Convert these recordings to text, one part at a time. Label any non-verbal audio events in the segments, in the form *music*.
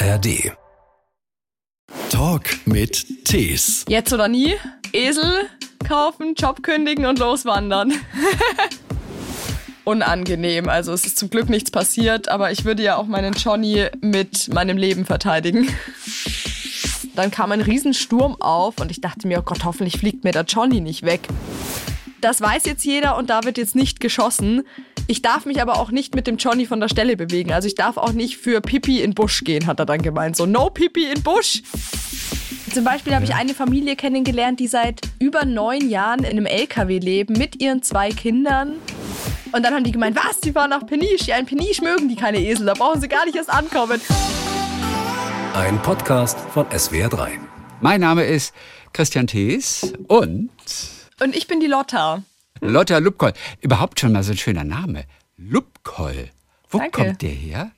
ARD. Talk mit Tees. Jetzt oder nie? Esel kaufen, Job kündigen und loswandern. *laughs* Unangenehm. Also es ist zum Glück nichts passiert, aber ich würde ja auch meinen Johnny mit meinem Leben verteidigen. Dann kam ein Riesensturm auf und ich dachte mir, oh Gott, hoffentlich fliegt mir der Johnny nicht weg. Das weiß jetzt jeder und da wird jetzt nicht geschossen. Ich darf mich aber auch nicht mit dem Johnny von der Stelle bewegen. Also ich darf auch nicht für Pipi in Busch gehen, hat er dann gemeint. So, no Pipi in Busch. Zum Beispiel habe ich eine Familie kennengelernt, die seit über neun Jahren in einem LKW leben mit ihren zwei Kindern. Und dann haben die gemeint, was, die fahren nach Peniche. Ja, in Peniche mögen die keine Esel, da brauchen sie gar nicht erst ankommen. Ein Podcast von SWR3. Mein Name ist Christian Thees und Und ich bin die Lotta. Lotta Lubkoll. Überhaupt schon mal so ein schöner Name. Lubkoll. Wo Danke. kommt der her?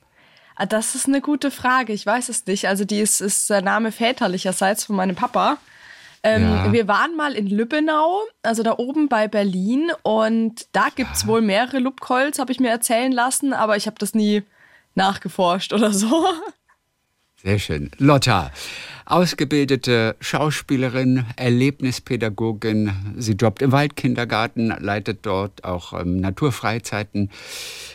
Ah, Das ist eine gute Frage. Ich weiß es nicht. Also, die ist, ist der Name väterlicherseits von meinem Papa. Ähm, Ja. Wir waren mal in Lübbenau, also da oben bei Berlin. Und da gibt es wohl mehrere Lubkolls, habe ich mir erzählen lassen. Aber ich habe das nie nachgeforscht oder so. *laughs* Sehr schön. Lotta, ausgebildete Schauspielerin, Erlebnispädagogin. Sie jobbt im Waldkindergarten, leitet dort auch ähm, Naturfreizeiten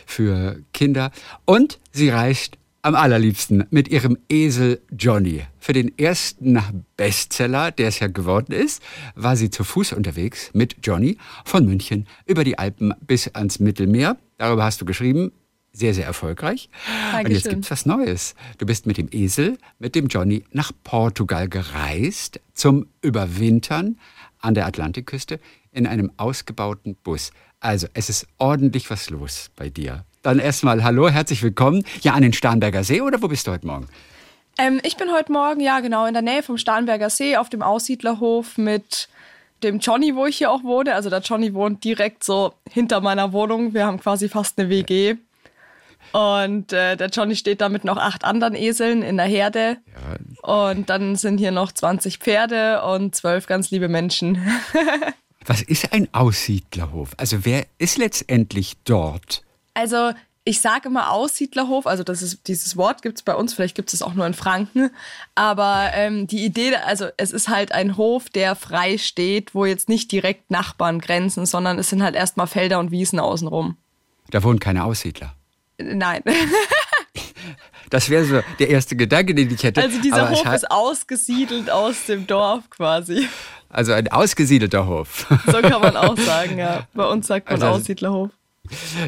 für Kinder. Und sie reist am allerliebsten mit ihrem Esel Johnny. Für den ersten Bestseller, der es ja geworden ist, war sie zu Fuß unterwegs mit Johnny von München über die Alpen bis ans Mittelmeer. Darüber hast du geschrieben. Sehr, sehr erfolgreich. Und jetzt Dankeschön. gibt's was Neues. Du bist mit dem Esel, mit dem Johnny nach Portugal gereist zum Überwintern an der Atlantikküste in einem ausgebauten Bus. Also, es ist ordentlich was los bei dir. Dann erstmal hallo, herzlich willkommen. Ja, an den Starnberger See oder wo bist du heute Morgen? Ähm, ich bin heute Morgen, ja genau, in der Nähe vom Starnberger See auf dem Aussiedlerhof mit dem Johnny, wo ich hier auch wohne. Also der Johnny wohnt direkt so hinter meiner Wohnung. Wir haben quasi fast eine WG. Und äh, der Johnny steht da mit noch acht anderen Eseln in der Herde. Und dann sind hier noch 20 Pferde und zwölf ganz liebe Menschen. *laughs* Was ist ein Aussiedlerhof? Also, wer ist letztendlich dort? Also ich sage immer Aussiedlerhof, also das ist, dieses Wort gibt es bei uns, vielleicht gibt es es auch nur in Franken, aber ähm, die Idee, also es ist halt ein Hof, der frei steht, wo jetzt nicht direkt Nachbarn grenzen, sondern es sind halt erstmal Felder und Wiesen außenrum. Da wohnen keine Aussiedler. Nein, *laughs* Das wäre so der erste Gedanke, den ich hätte. also dieser Hof ist ausgesiedelt aus dem Dorf quasi. also ein ausgesiedelter Hof. *laughs* So kann man auch sagen, ja. Bei uns sagt man Also- Aussiedlerhof.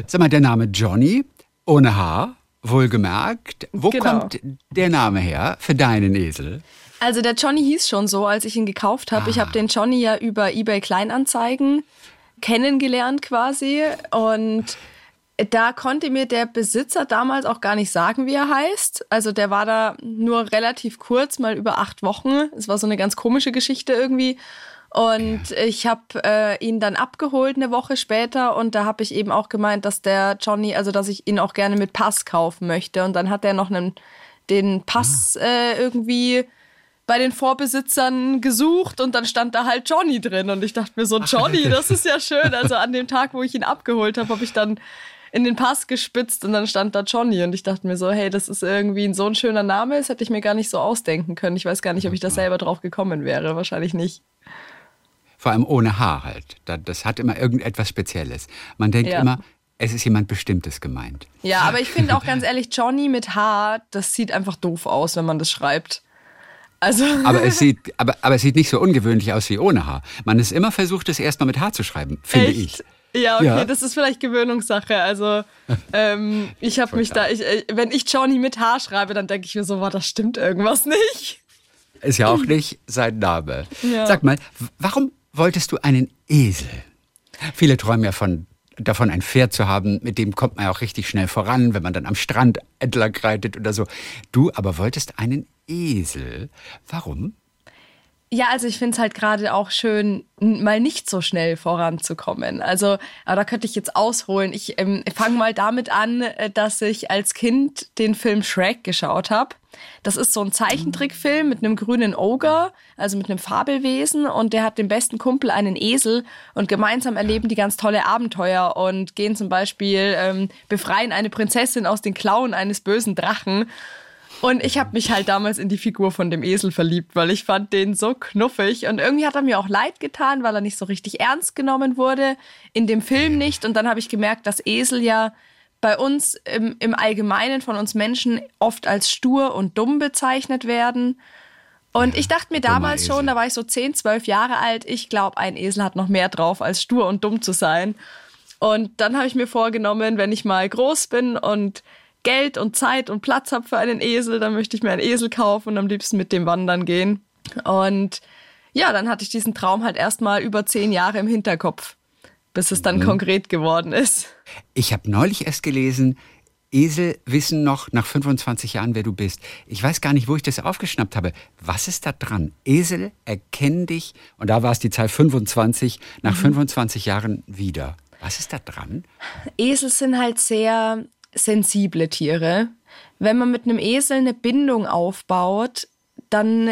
Sag mal, der Name Johnny, ohne H, wohlgemerkt. Wo Genau. kommt der Name her für deinen Esel? Also der Johnny hieß schon so, als ich ihn gekauft habe. Ich habe den Johnny ja über eBay Kleinanzeigen kennengelernt quasi und da konnte mir der Besitzer damals auch gar nicht sagen, wie er heißt. Also der war da nur relativ kurz, mal über acht Wochen. Es war so eine ganz komische Geschichte irgendwie. Und ich habe äh, ihn dann abgeholt eine Woche später und da habe ich eben auch gemeint, dass der Johnny, also dass ich ihn auch gerne mit Pass kaufen möchte. Und dann hat er noch einen, den Pass äh, irgendwie bei den Vorbesitzern gesucht und dann stand da halt Johnny drin. Und ich dachte mir so, Johnny, das ist ja schön. Also an dem *laughs* Tag, wo ich ihn abgeholt habe, habe ich dann in den Pass gespitzt und dann stand da Johnny. Und ich dachte mir so, hey, das ist irgendwie ein so ein schöner Name, das hätte ich mir gar nicht so ausdenken können. Ich weiß gar nicht, ob ich da selber drauf gekommen wäre. Wahrscheinlich nicht. Vor allem ohne H halt. Da- Das hat immer irgendetwas Spezielles. Man denkt Ja. immer, es ist jemand Bestimmtes gemeint. Ja, aber ich finde auch ganz ehrlich, Johnny mit H, das sieht einfach doof aus, wenn man das schreibt. Also, *laughs* Aber es sieht, aber, aber es sieht nicht so ungewöhnlich aus wie ohne H. Man ist immer versucht, es erstmal mit H zu schreiben, finde Echt? ich. Ja, okay, Ja. das ist vielleicht Gewöhnungssache. Also, ähm, ich habe mich da, ich, äh, wenn ich Johnny mit H schreibe, dann denke ich mir so, wow, das stimmt irgendwas nicht. Ist ja auch nicht sein Name. Ja. Sag mal, warum wolltest du einen Esel? Viele träumen ja von, davon, ein Pferd zu haben, mit dem kommt man ja auch richtig schnell voran, wenn man dann am Strand entlang reitet oder so. Du aber wolltest einen Esel. Warum? Ja, also ich finde es halt gerade auch schön, mal nicht so schnell voranzukommen. Also, aber da könnte ich jetzt ausholen. Ich ähm, fange mal damit an, äh, dass ich als Kind den Film Shrek geschaut habe. Das ist so ein Zeichentrickfilm mit einem grünen Ogre, also mit einem Fabelwesen. Und der hat den besten Kumpel einen Esel. Und gemeinsam erleben die ganz tolle Abenteuer und gehen zum Beispiel, ähm, befreien eine Prinzessin aus den Klauen eines bösen Drachen. Und ich habe mich halt damals in die Figur von dem Esel verliebt, weil ich fand den so knuffig. Und irgendwie hat er mir auch leid getan, weil er nicht so richtig ernst genommen wurde. In dem Film nicht. Und dann habe ich gemerkt, dass Esel ja bei uns im, im Allgemeinen von uns Menschen oft als stur und dumm bezeichnet werden. Und ja, ich dachte mir damals schon, da war ich so 10, 12 Jahre alt, ich glaube, ein Esel hat noch mehr drauf, als stur und dumm zu sein. Und dann habe ich mir vorgenommen, wenn ich mal groß bin und Geld und Zeit und Platz habe für einen Esel, dann möchte ich mir einen Esel kaufen und am liebsten mit dem wandern gehen. Und ja, dann hatte ich diesen Traum halt erstmal über zehn Jahre im Hinterkopf, bis es dann mhm. konkret geworden ist. Ich habe neulich erst gelesen, Esel wissen noch nach 25 Jahren, wer du bist. Ich weiß gar nicht, wo ich das aufgeschnappt habe. Was ist da dran? Esel erkennen dich, und da war es die Zahl 25, nach mhm. 25 Jahren wieder. Was ist da dran? Esel sind halt sehr sensible Tiere. Wenn man mit einem Esel eine Bindung aufbaut, dann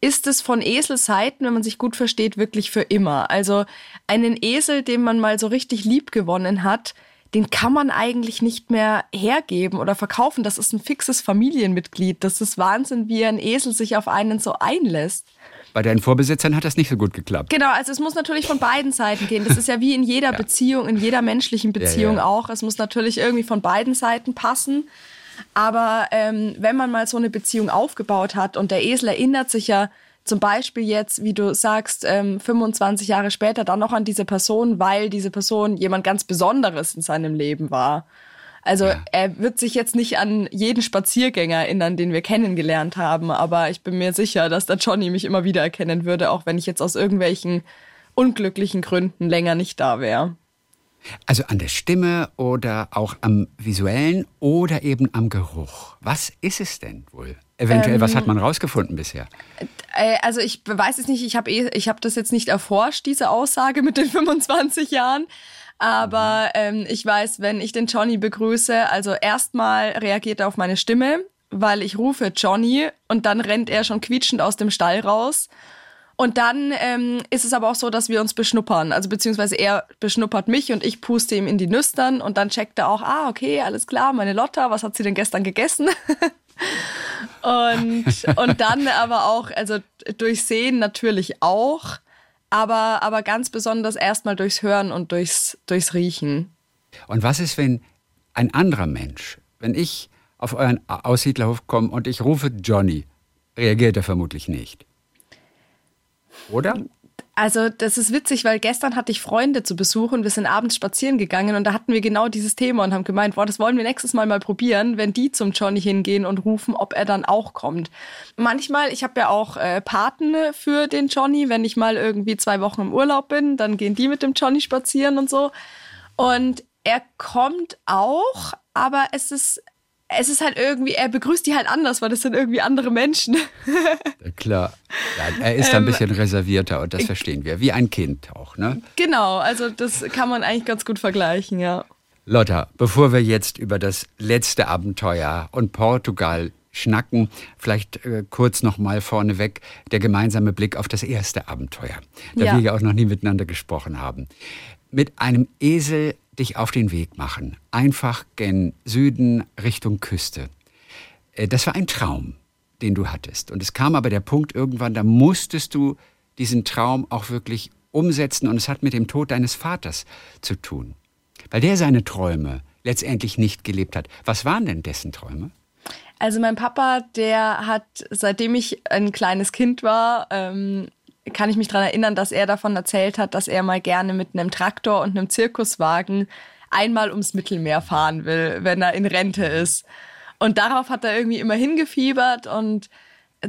ist es von Eselseiten, wenn man sich gut versteht, wirklich für immer. Also einen Esel, den man mal so richtig lieb gewonnen hat, den kann man eigentlich nicht mehr hergeben oder verkaufen. Das ist ein fixes Familienmitglied. Das ist Wahnsinn, wie ein Esel sich auf einen so einlässt. Bei deinen Vorbesitzern hat das nicht so gut geklappt. Genau, also es muss natürlich von beiden Seiten gehen. Das ist ja wie in jeder *laughs* ja. Beziehung, in jeder menschlichen Beziehung ja, ja. auch. Es muss natürlich irgendwie von beiden Seiten passen. Aber ähm, wenn man mal so eine Beziehung aufgebaut hat und der Esel erinnert sich ja zum Beispiel jetzt, wie du sagst, ähm, 25 Jahre später dann noch an diese Person, weil diese Person jemand ganz Besonderes in seinem Leben war. Also ja. er wird sich jetzt nicht an jeden Spaziergänger erinnern, den wir kennengelernt haben, aber ich bin mir sicher, dass der Johnny mich immer wieder erkennen würde, auch wenn ich jetzt aus irgendwelchen unglücklichen Gründen länger nicht da wäre. Also an der Stimme oder auch am visuellen oder eben am Geruch. Was ist es denn wohl? Eventuell, ähm, was hat man rausgefunden bisher? Äh, also ich weiß es nicht, ich habe eh, hab das jetzt nicht erforscht, diese Aussage mit den 25 Jahren. Aber ähm, ich weiß, wenn ich den Johnny begrüße, also erstmal reagiert er auf meine Stimme, weil ich rufe Johnny und dann rennt er schon quietschend aus dem Stall raus. Und dann ähm, ist es aber auch so, dass wir uns beschnuppern. Also beziehungsweise er beschnuppert mich und ich puste ihm in die Nüstern und dann checkt er auch, ah, okay, alles klar, meine Lotta, was hat sie denn gestern gegessen? *laughs* und, und dann aber auch, also durch Sehen natürlich auch aber, aber ganz besonders erstmal durchs Hören und durchs, durchs Riechen. Und was ist, wenn ein anderer Mensch, wenn ich auf euren Aussiedlerhof komme und ich rufe Johnny, reagiert er vermutlich nicht. Oder? Also das ist witzig, weil gestern hatte ich Freunde zu Besuch und wir sind abends spazieren gegangen und da hatten wir genau dieses Thema und haben gemeint, boah, das wollen wir nächstes Mal mal probieren, wenn die zum Johnny hingehen und rufen, ob er dann auch kommt. Manchmal, ich habe ja auch äh, Paten für den Johnny, wenn ich mal irgendwie zwei Wochen im Urlaub bin, dann gehen die mit dem Johnny spazieren und so. Und er kommt auch, aber es ist es ist halt irgendwie, er begrüßt die halt anders, weil das sind irgendwie andere Menschen. klar. Ja, er ist ähm, ein bisschen reservierter und das verstehen wir. Wie ein Kind auch, ne? Genau, also das kann man eigentlich ganz gut vergleichen, ja. Lotta, bevor wir jetzt über das letzte Abenteuer und Portugal schnacken, vielleicht äh, kurz nochmal vorneweg der gemeinsame Blick auf das erste Abenteuer, da ja. wir ja auch noch nie miteinander gesprochen haben. Mit einem Esel dich auf den Weg machen, einfach gen Süden Richtung Küste. Äh, das war ein Traum, den du hattest. Und es kam aber der Punkt irgendwann, da musstest du diesen Traum auch wirklich umsetzen und es hat mit dem Tod deines Vaters zu tun. Weil der seine Träume letztendlich nicht gelebt hat. Was waren denn dessen Träume? Also mein Papa, der hat, seitdem ich ein kleines Kind war, ähm, kann ich mich daran erinnern, dass er davon erzählt hat, dass er mal gerne mit einem Traktor und einem Zirkuswagen einmal ums Mittelmeer fahren will, wenn er in Rente ist. Und darauf hat er irgendwie immer hingefiebert und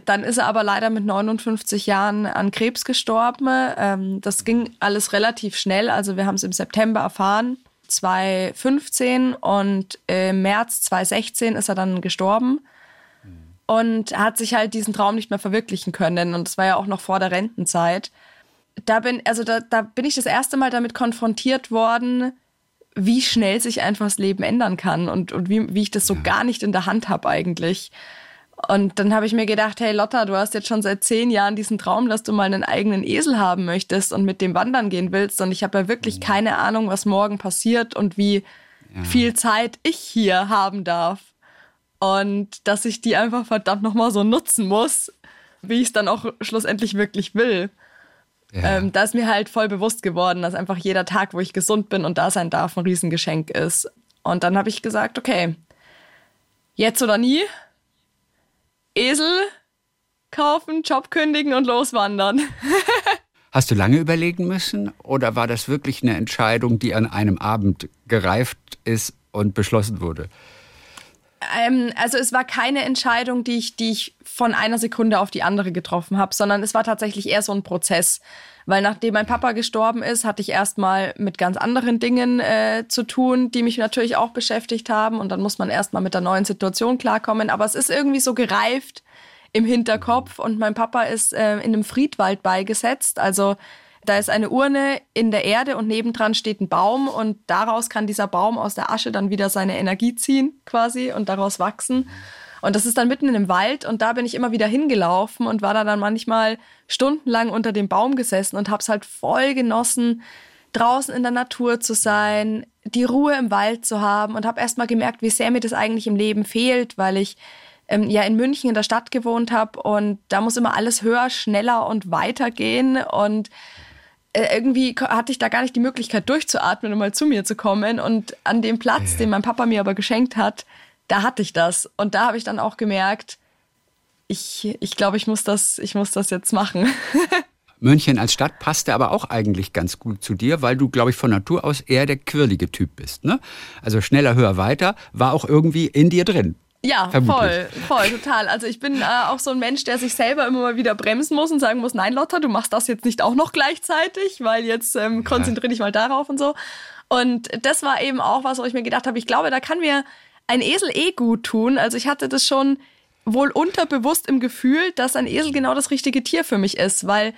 dann ist er aber leider mit 59 Jahren an Krebs gestorben. Ähm, das ging alles relativ schnell. Also wir haben es im September erfahren, 2015 und im März 2016 ist er dann gestorben und hat sich halt diesen Traum nicht mehr verwirklichen können. Und das war ja auch noch vor der Rentenzeit. Da bin, also da, da bin ich das erste Mal damit konfrontiert worden, wie schnell sich einfach das Leben ändern kann und, und wie, wie ich das so gar nicht in der Hand habe eigentlich. Und dann habe ich mir gedacht, hey Lotta, du hast jetzt schon seit zehn Jahren diesen Traum, dass du mal einen eigenen Esel haben möchtest und mit dem wandern gehen willst. Und ich habe ja wirklich mhm. keine Ahnung, was morgen passiert und wie ja. viel Zeit ich hier haben darf. Und dass ich die einfach verdammt nochmal so nutzen muss, wie ich es dann auch schlussendlich wirklich will. Ja. Ähm, da ist mir halt voll bewusst geworden, dass einfach jeder Tag, wo ich gesund bin und da sein darf, ein Riesengeschenk ist. Und dann habe ich gesagt, okay, jetzt oder nie, Esel kaufen, Job kündigen und loswandern. *laughs* Hast du lange überlegen müssen oder war das wirklich eine Entscheidung, die an einem Abend gereift ist und beschlossen wurde? Ähm, also es war keine Entscheidung, die ich, die ich von einer Sekunde auf die andere getroffen habe, sondern es war tatsächlich eher so ein Prozess. Weil nachdem mein Papa gestorben ist, hatte ich erstmal mit ganz anderen Dingen äh, zu tun, die mich natürlich auch beschäftigt haben. Und dann muss man erstmal mit der neuen Situation klarkommen. Aber es ist irgendwie so gereift im Hinterkopf. Und mein Papa ist äh, in einem Friedwald beigesetzt. Also da ist eine Urne in der Erde und nebendran steht ein Baum und daraus kann dieser Baum aus der Asche dann wieder seine Energie ziehen quasi und daraus wachsen. Und das ist dann mitten in dem Wald und da bin ich immer wieder hingelaufen und war da dann manchmal stundenlang unter dem Baum gesessen und habe es halt voll genossen, draußen in der Natur zu sein, die Ruhe im Wald zu haben und habe erst mal gemerkt, wie sehr mir das eigentlich im Leben fehlt, weil ich ähm, ja in München in der Stadt gewohnt habe und da muss immer alles höher, schneller und weiter gehen und irgendwie hatte ich da gar nicht die Möglichkeit durchzuatmen und mal zu mir zu kommen. Und an dem Platz, ja. den mein Papa mir aber geschenkt hat, da hatte ich das. Und da habe ich dann auch gemerkt, ich, ich glaube, ich muss das, ich muss das jetzt machen. *laughs* München als Stadt passte aber auch eigentlich ganz gut zu dir, weil du, glaube ich, von Natur aus eher der quirlige Typ bist. Ne? Also schneller, höher, weiter war auch irgendwie in dir drin. Ja, Vermutlich. voll, voll, total. Also ich bin äh, auch so ein Mensch, der sich selber immer mal wieder bremsen muss und sagen muss, nein, Lotta, du machst das jetzt nicht auch noch gleichzeitig, weil jetzt ähm, konzentriere dich mal darauf und so. Und das war eben auch was, wo ich mir gedacht habe, ich glaube, da kann mir ein Esel eh gut tun. Also ich hatte das schon wohl unterbewusst im Gefühl, dass ein Esel genau das richtige Tier für mich ist, weil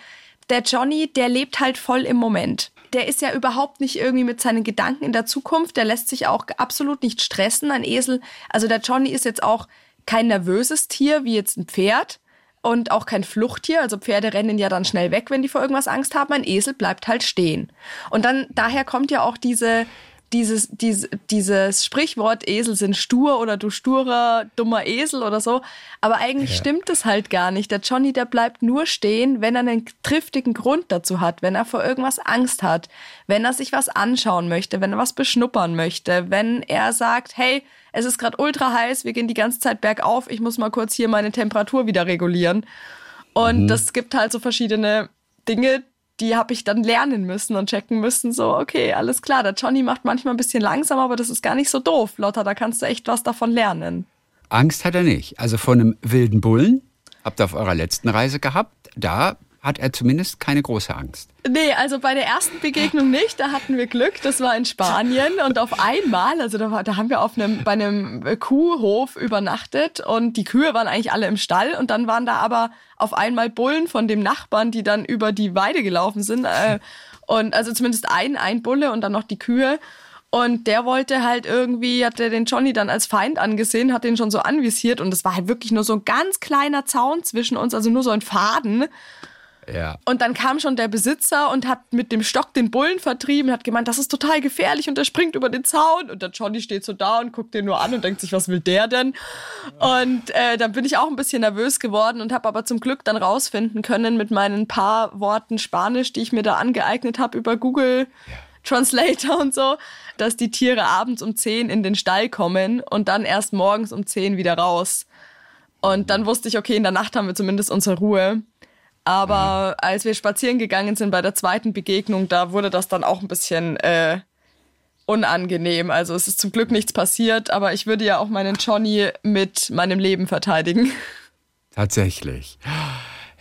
der Johnny, der lebt halt voll im Moment der ist ja überhaupt nicht irgendwie mit seinen Gedanken in der Zukunft. Der lässt sich auch absolut nicht stressen. Ein Esel, also der Johnny ist jetzt auch kein nervöses Tier wie jetzt ein Pferd und auch kein Fluchttier. Also Pferde rennen ja dann schnell weg, wenn die vor irgendwas Angst haben. Ein Esel bleibt halt stehen. Und dann daher kommt ja auch diese dieses, dieses, dieses Sprichwort Esel sind stur oder du sturer, dummer Esel oder so. Aber eigentlich ja. stimmt es halt gar nicht. Der Johnny, der bleibt nur stehen, wenn er einen triftigen Grund dazu hat, wenn er vor irgendwas Angst hat, wenn er sich was anschauen möchte, wenn er was beschnuppern möchte, wenn er sagt, hey, es ist gerade ultra heiß, wir gehen die ganze Zeit bergauf, ich muss mal kurz hier meine Temperatur wieder regulieren. Und mhm. das gibt halt so verschiedene Dinge, die habe ich dann lernen müssen und checken müssen, so, okay, alles klar, der Johnny macht manchmal ein bisschen langsam, aber das ist gar nicht so doof. Lotta, da kannst du echt was davon lernen. Angst hat er nicht. Also von einem wilden Bullen habt ihr auf eurer letzten Reise gehabt. Da hat er zumindest keine große Angst. Nee, also bei der ersten Begegnung nicht. Da hatten wir Glück. Das war in Spanien. Und auf einmal, also da, da haben wir auf einem, bei einem Kuhhof übernachtet und die Kühe waren eigentlich alle im Stall. Und dann waren da aber auf einmal Bullen von dem Nachbarn, die dann über die Weide gelaufen sind. Äh, und also zumindest ein, ein Bulle und dann noch die Kühe. Und der wollte halt irgendwie, hat er den Johnny dann als Feind angesehen, hat den schon so anvisiert. Und es war halt wirklich nur so ein ganz kleiner Zaun zwischen uns, also nur so ein Faden. Ja. Und dann kam schon der Besitzer und hat mit dem Stock den Bullen vertrieben, hat gemeint, das ist total gefährlich und er springt über den Zaun. Und der Johnny steht so da und guckt den nur an und denkt sich, was will der denn? Und äh, dann bin ich auch ein bisschen nervös geworden und habe aber zum Glück dann rausfinden können mit meinen paar Worten Spanisch, die ich mir da angeeignet habe über Google. Ja. Translator und so, dass die Tiere abends um 10 in den Stall kommen und dann erst morgens um 10 wieder raus. Und dann wusste ich, okay, in der Nacht haben wir zumindest unsere Ruhe. Aber mhm. als wir spazieren gegangen sind bei der zweiten Begegnung, da wurde das dann auch ein bisschen äh, unangenehm. Also es ist zum Glück nichts passiert, aber ich würde ja auch meinen Johnny mit meinem Leben verteidigen. Tatsächlich.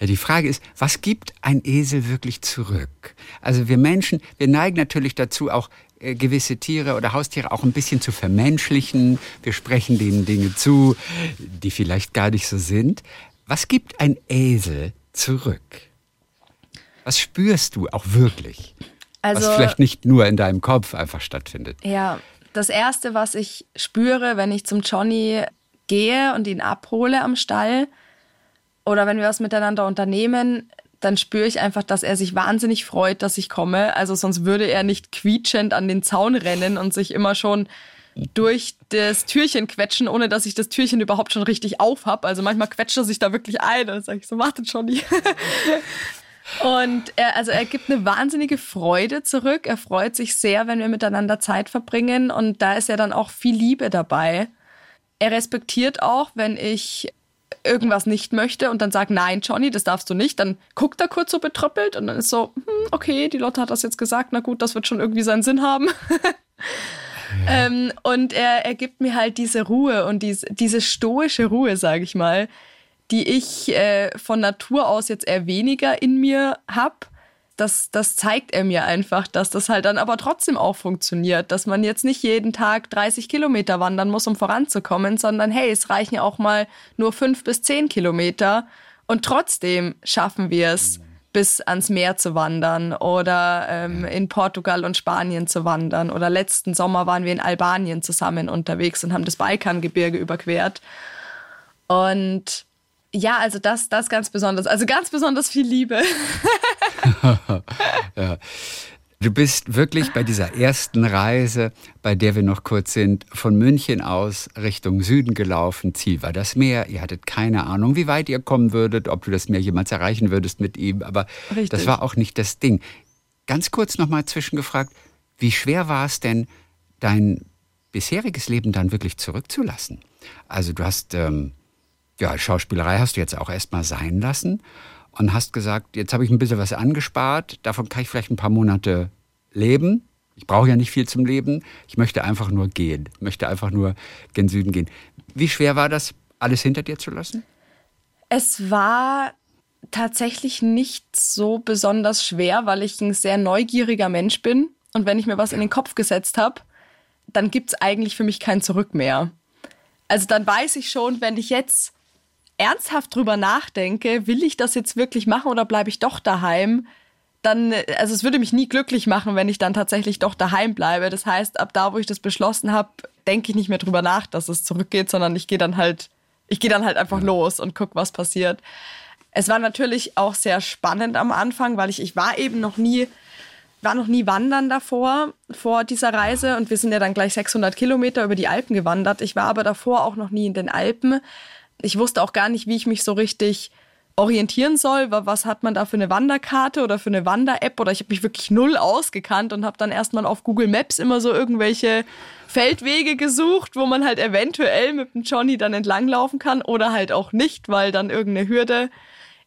Die Frage ist, was gibt ein Esel wirklich zurück? Also wir Menschen, wir neigen natürlich dazu, auch äh, gewisse Tiere oder Haustiere auch ein bisschen zu vermenschlichen. Wir sprechen denen Dinge zu, die vielleicht gar nicht so sind. Was gibt ein Esel zurück? Was spürst du auch wirklich? Also, was vielleicht nicht nur in deinem Kopf einfach stattfindet. Ja, das Erste, was ich spüre, wenn ich zum Johnny gehe und ihn abhole am Stall oder wenn wir was miteinander unternehmen, dann spüre ich einfach, dass er sich wahnsinnig freut, dass ich komme. Also sonst würde er nicht quietschend an den Zaun rennen und sich immer schon durch das Türchen quetschen, ohne dass ich das Türchen überhaupt schon richtig auf habe. Also manchmal quetscht er sich da wirklich ein. Dann sage ich so, wartet schon nicht. *laughs* Und er, also er gibt eine wahnsinnige Freude zurück. Er freut sich sehr, wenn wir miteinander Zeit verbringen. Und da ist ja dann auch viel Liebe dabei. Er respektiert auch, wenn ich irgendwas nicht möchte und dann sagt, nein, Johnny, das darfst du nicht, dann guckt er kurz so betröppelt und dann ist so, hm, okay, die Lotte hat das jetzt gesagt, na gut, das wird schon irgendwie seinen Sinn haben. *laughs* ja. ähm, und er, er gibt mir halt diese Ruhe und diese, diese stoische Ruhe, sage ich mal, die ich äh, von Natur aus jetzt eher weniger in mir habe das, das zeigt er mir einfach, dass das halt dann aber trotzdem auch funktioniert, dass man jetzt nicht jeden Tag 30 Kilometer wandern muss, um voranzukommen, sondern hey, es reichen ja auch mal nur fünf bis zehn Kilometer. Und trotzdem schaffen wir es, bis ans Meer zu wandern oder ähm, in Portugal und Spanien zu wandern. Oder letzten Sommer waren wir in Albanien zusammen unterwegs und haben das Balkangebirge überquert. Und ja, also das, das ganz besonders. Also ganz besonders viel Liebe. *laughs* ja. Du bist wirklich bei dieser ersten Reise, bei der wir noch kurz sind, von München aus Richtung Süden gelaufen. Ziel war das Meer. Ihr hattet keine Ahnung, wie weit ihr kommen würdet, ob du das Meer jemals erreichen würdest mit ihm. Aber Richtig. das war auch nicht das Ding. Ganz kurz nochmal zwischengefragt, wie schwer war es denn, dein bisheriges Leben dann wirklich zurückzulassen? Also du hast ähm, ja, Schauspielerei hast du jetzt auch erstmal sein lassen und hast gesagt, jetzt habe ich ein bisschen was angespart, davon kann ich vielleicht ein paar Monate leben. Ich brauche ja nicht viel zum Leben. Ich möchte einfach nur gehen, ich möchte einfach nur gen Süden gehen. Wie schwer war das, alles hinter dir zu lassen? Es war tatsächlich nicht so besonders schwer, weil ich ein sehr neugieriger Mensch bin. Und wenn ich mir was in den Kopf gesetzt habe, dann gibt es eigentlich für mich kein Zurück mehr. Also dann weiß ich schon, wenn ich jetzt ernsthaft drüber nachdenke, will ich das jetzt wirklich machen oder bleibe ich doch daheim? Dann, also es würde mich nie glücklich machen, wenn ich dann tatsächlich doch daheim bleibe. Das heißt, ab da, wo ich das beschlossen habe, denke ich nicht mehr drüber nach, dass es zurückgeht, sondern ich gehe dann halt, ich gehe dann halt einfach los und gucke, was passiert. Es war natürlich auch sehr spannend am Anfang, weil ich, ich war eben noch nie, war noch nie wandern davor, vor dieser Reise. Und wir sind ja dann gleich 600 Kilometer über die Alpen gewandert. Ich war aber davor auch noch nie in den Alpen ich wusste auch gar nicht, wie ich mich so richtig orientieren soll. Was hat man da für eine Wanderkarte oder für eine Wander-App? Oder ich habe mich wirklich null ausgekannt und habe dann erstmal auf Google Maps immer so irgendwelche Feldwege gesucht, wo man halt eventuell mit dem Johnny dann entlanglaufen kann oder halt auch nicht, weil dann irgendeine Hürde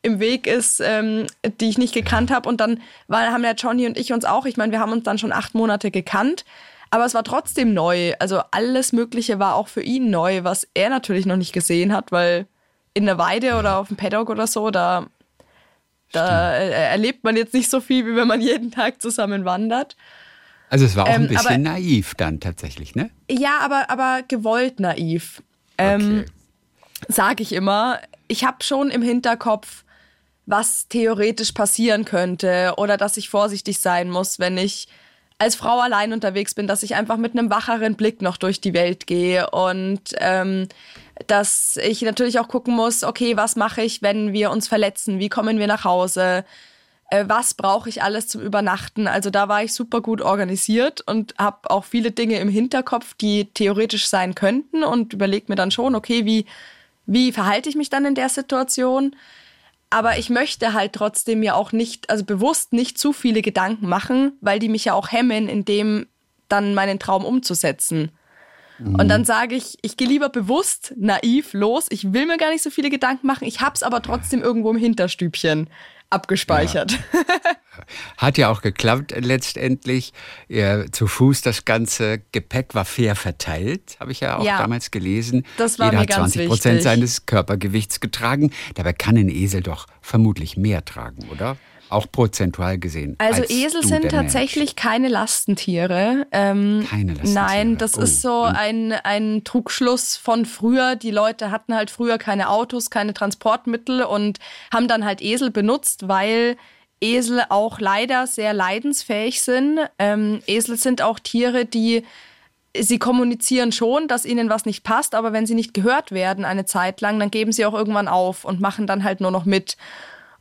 im Weg ist, ähm, die ich nicht gekannt habe. Und dann weil, haben der Johnny und ich uns auch, ich meine, wir haben uns dann schon acht Monate gekannt. Aber es war trotzdem neu. Also alles Mögliche war auch für ihn neu, was er natürlich noch nicht gesehen hat, weil in der Weide oder auf dem Paddock oder so, da, da erlebt man jetzt nicht so viel, wie wenn man jeden Tag zusammen wandert. Also es war auch ähm, ein bisschen aber, naiv dann tatsächlich, ne? Ja, aber, aber gewollt naiv. Ähm, okay. Sag ich immer. Ich habe schon im Hinterkopf, was theoretisch passieren könnte oder dass ich vorsichtig sein muss, wenn ich als Frau allein unterwegs bin, dass ich einfach mit einem wacheren Blick noch durch die Welt gehe und ähm, dass ich natürlich auch gucken muss, okay, was mache ich, wenn wir uns verletzen? Wie kommen wir nach Hause? Äh, was brauche ich alles zum Übernachten? Also da war ich super gut organisiert und habe auch viele Dinge im Hinterkopf, die theoretisch sein könnten und überlege mir dann schon, okay, wie, wie verhalte ich mich dann in der Situation? Aber ich möchte halt trotzdem mir auch nicht, also bewusst nicht zu viele Gedanken machen, weil die mich ja auch hemmen, in dem dann meinen Traum umzusetzen. Mhm. Und dann sage ich, ich gehe lieber bewusst naiv los. Ich will mir gar nicht so viele Gedanken machen. Ich habe es aber trotzdem irgendwo im Hinterstübchen abgespeichert. Ja. Hat ja auch geklappt letztendlich. Ja, zu Fuß das ganze Gepäck war fair verteilt, habe ich ja auch ja, damals gelesen. Das war Jeder hat 20 Prozent seines Körpergewichts getragen. Dabei kann ein Esel doch vermutlich mehr tragen, oder? Auch prozentual gesehen. Also als Esel sind tatsächlich Mensch. keine Lastentiere. Ähm, keine Lastentiere. Nein, das oh. ist so ein, ein Trugschluss von früher. Die Leute hatten halt früher keine Autos, keine Transportmittel und haben dann halt Esel benutzt, weil Esel auch leider sehr leidensfähig sind. Ähm, Esel sind auch Tiere, die sie kommunizieren schon, dass ihnen was nicht passt, aber wenn sie nicht gehört werden eine Zeit lang, dann geben sie auch irgendwann auf und machen dann halt nur noch mit.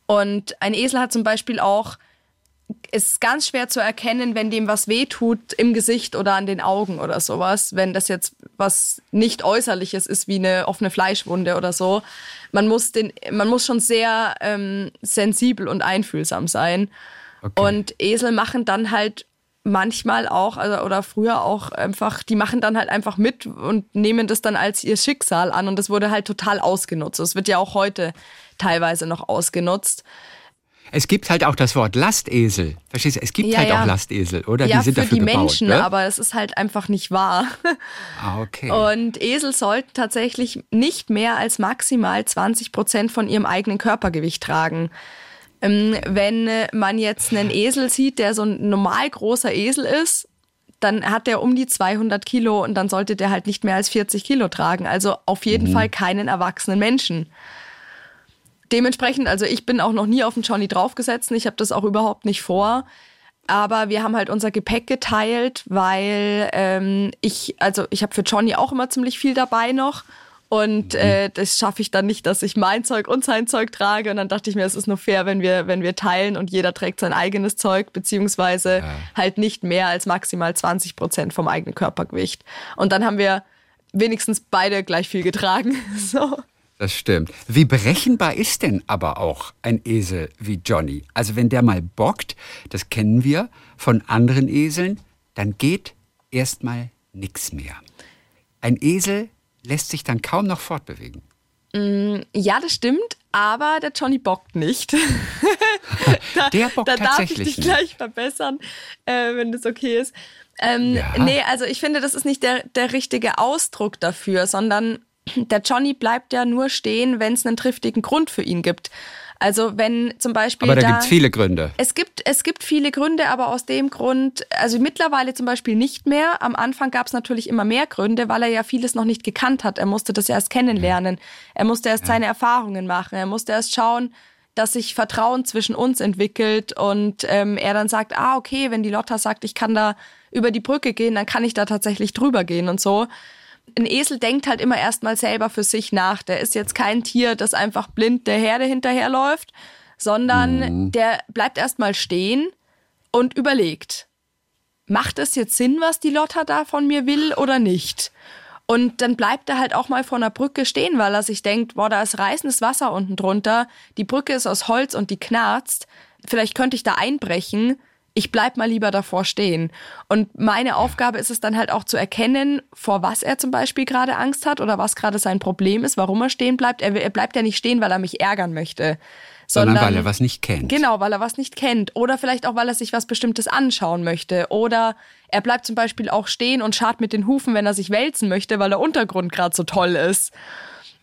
Und ein Esel hat zum Beispiel auch es ist ganz schwer zu erkennen, wenn dem was wehtut im Gesicht oder an den Augen oder sowas. Wenn das jetzt was nicht äußerliches ist, wie eine offene Fleischwunde oder so. Man muss, den, man muss schon sehr ähm, sensibel und einfühlsam sein. Okay. Und Esel machen dann halt manchmal auch, also, oder früher auch einfach, die machen dann halt einfach mit und nehmen das dann als ihr Schicksal an. Und das wurde halt total ausgenutzt. Es wird ja auch heute teilweise noch ausgenutzt. Es gibt halt auch das Wort Lastesel. Verstehst du? Es gibt ja, halt ja. auch Lastesel, oder? Ja, die sind für dafür die gebaut, Menschen, ne? aber es ist halt einfach nicht wahr. *laughs* Ah, okay. Und Esel sollten tatsächlich nicht mehr als maximal 20 Prozent von ihrem eigenen Körpergewicht tragen. Ähm, wenn man jetzt einen Esel sieht, der so ein normal großer Esel ist, dann hat der um die 200 Kilo und dann sollte der halt nicht mehr als 40 Kilo tragen. Also auf jeden mhm. Fall keinen erwachsenen Menschen dementsprechend, also ich bin auch noch nie auf den Johnny draufgesetzt. Ich habe das auch überhaupt nicht vor. Aber wir haben halt unser Gepäck geteilt, weil ähm, ich, also ich habe für Johnny auch immer ziemlich viel dabei noch. Und mhm. äh, das schaffe ich dann nicht, dass ich mein Zeug und sein Zeug trage. Und dann dachte ich mir, es ist nur fair, wenn wir, wenn wir teilen und jeder trägt sein eigenes Zeug, beziehungsweise ja. halt nicht mehr als maximal 20 Prozent vom eigenen Körpergewicht. Und dann haben wir wenigstens beide gleich viel getragen. *laughs* so. Das stimmt. Wie berechenbar ist denn aber auch ein Esel wie Johnny? Also wenn der mal bockt, das kennen wir von anderen Eseln, dann geht erstmal nichts mehr. Ein Esel lässt sich dann kaum noch fortbewegen. Mm, ja, das stimmt, aber der Johnny bockt nicht. *laughs* da, der bockt da darf ich dich gleich verbessern, äh, wenn das okay ist. Ähm, ja. Nee, also ich finde, das ist nicht der, der richtige Ausdruck dafür, sondern der Johnny bleibt ja nur stehen, wenn es einen triftigen Grund für ihn gibt. Also wenn zum Beispiel. Aber da, da gibt es viele Gründe. Es gibt, es gibt viele Gründe, aber aus dem Grund, also mittlerweile zum Beispiel nicht mehr. Am Anfang gab es natürlich immer mehr Gründe, weil er ja vieles noch nicht gekannt hat. Er musste das erst kennenlernen. Er musste erst ja. seine Erfahrungen machen. Er musste erst schauen, dass sich Vertrauen zwischen uns entwickelt und ähm, er dann sagt, ah, okay, wenn die Lotta sagt, ich kann da über die Brücke gehen, dann kann ich da tatsächlich drüber gehen und so ein Esel denkt halt immer erstmal selber für sich nach. Der ist jetzt kein Tier, das einfach blind der Herde hinterherläuft, sondern mhm. der bleibt erstmal stehen und überlegt. Macht es jetzt Sinn, was die Lotta da von mir will oder nicht? Und dann bleibt er halt auch mal vor einer Brücke stehen, weil er sich denkt, boah, da ist reißendes Wasser unten drunter, die Brücke ist aus Holz und die knarzt, vielleicht könnte ich da einbrechen ich bleib mal lieber davor stehen. Und meine Aufgabe ist es dann halt auch zu erkennen, vor was er zum Beispiel gerade Angst hat oder was gerade sein Problem ist, warum er stehen bleibt. Er, er bleibt ja nicht stehen, weil er mich ärgern möchte. Sondern, sondern weil er was nicht kennt. Genau, weil er was nicht kennt. Oder vielleicht auch, weil er sich was Bestimmtes anschauen möchte. Oder er bleibt zum Beispiel auch stehen und schart mit den Hufen, wenn er sich wälzen möchte, weil der Untergrund gerade so toll ist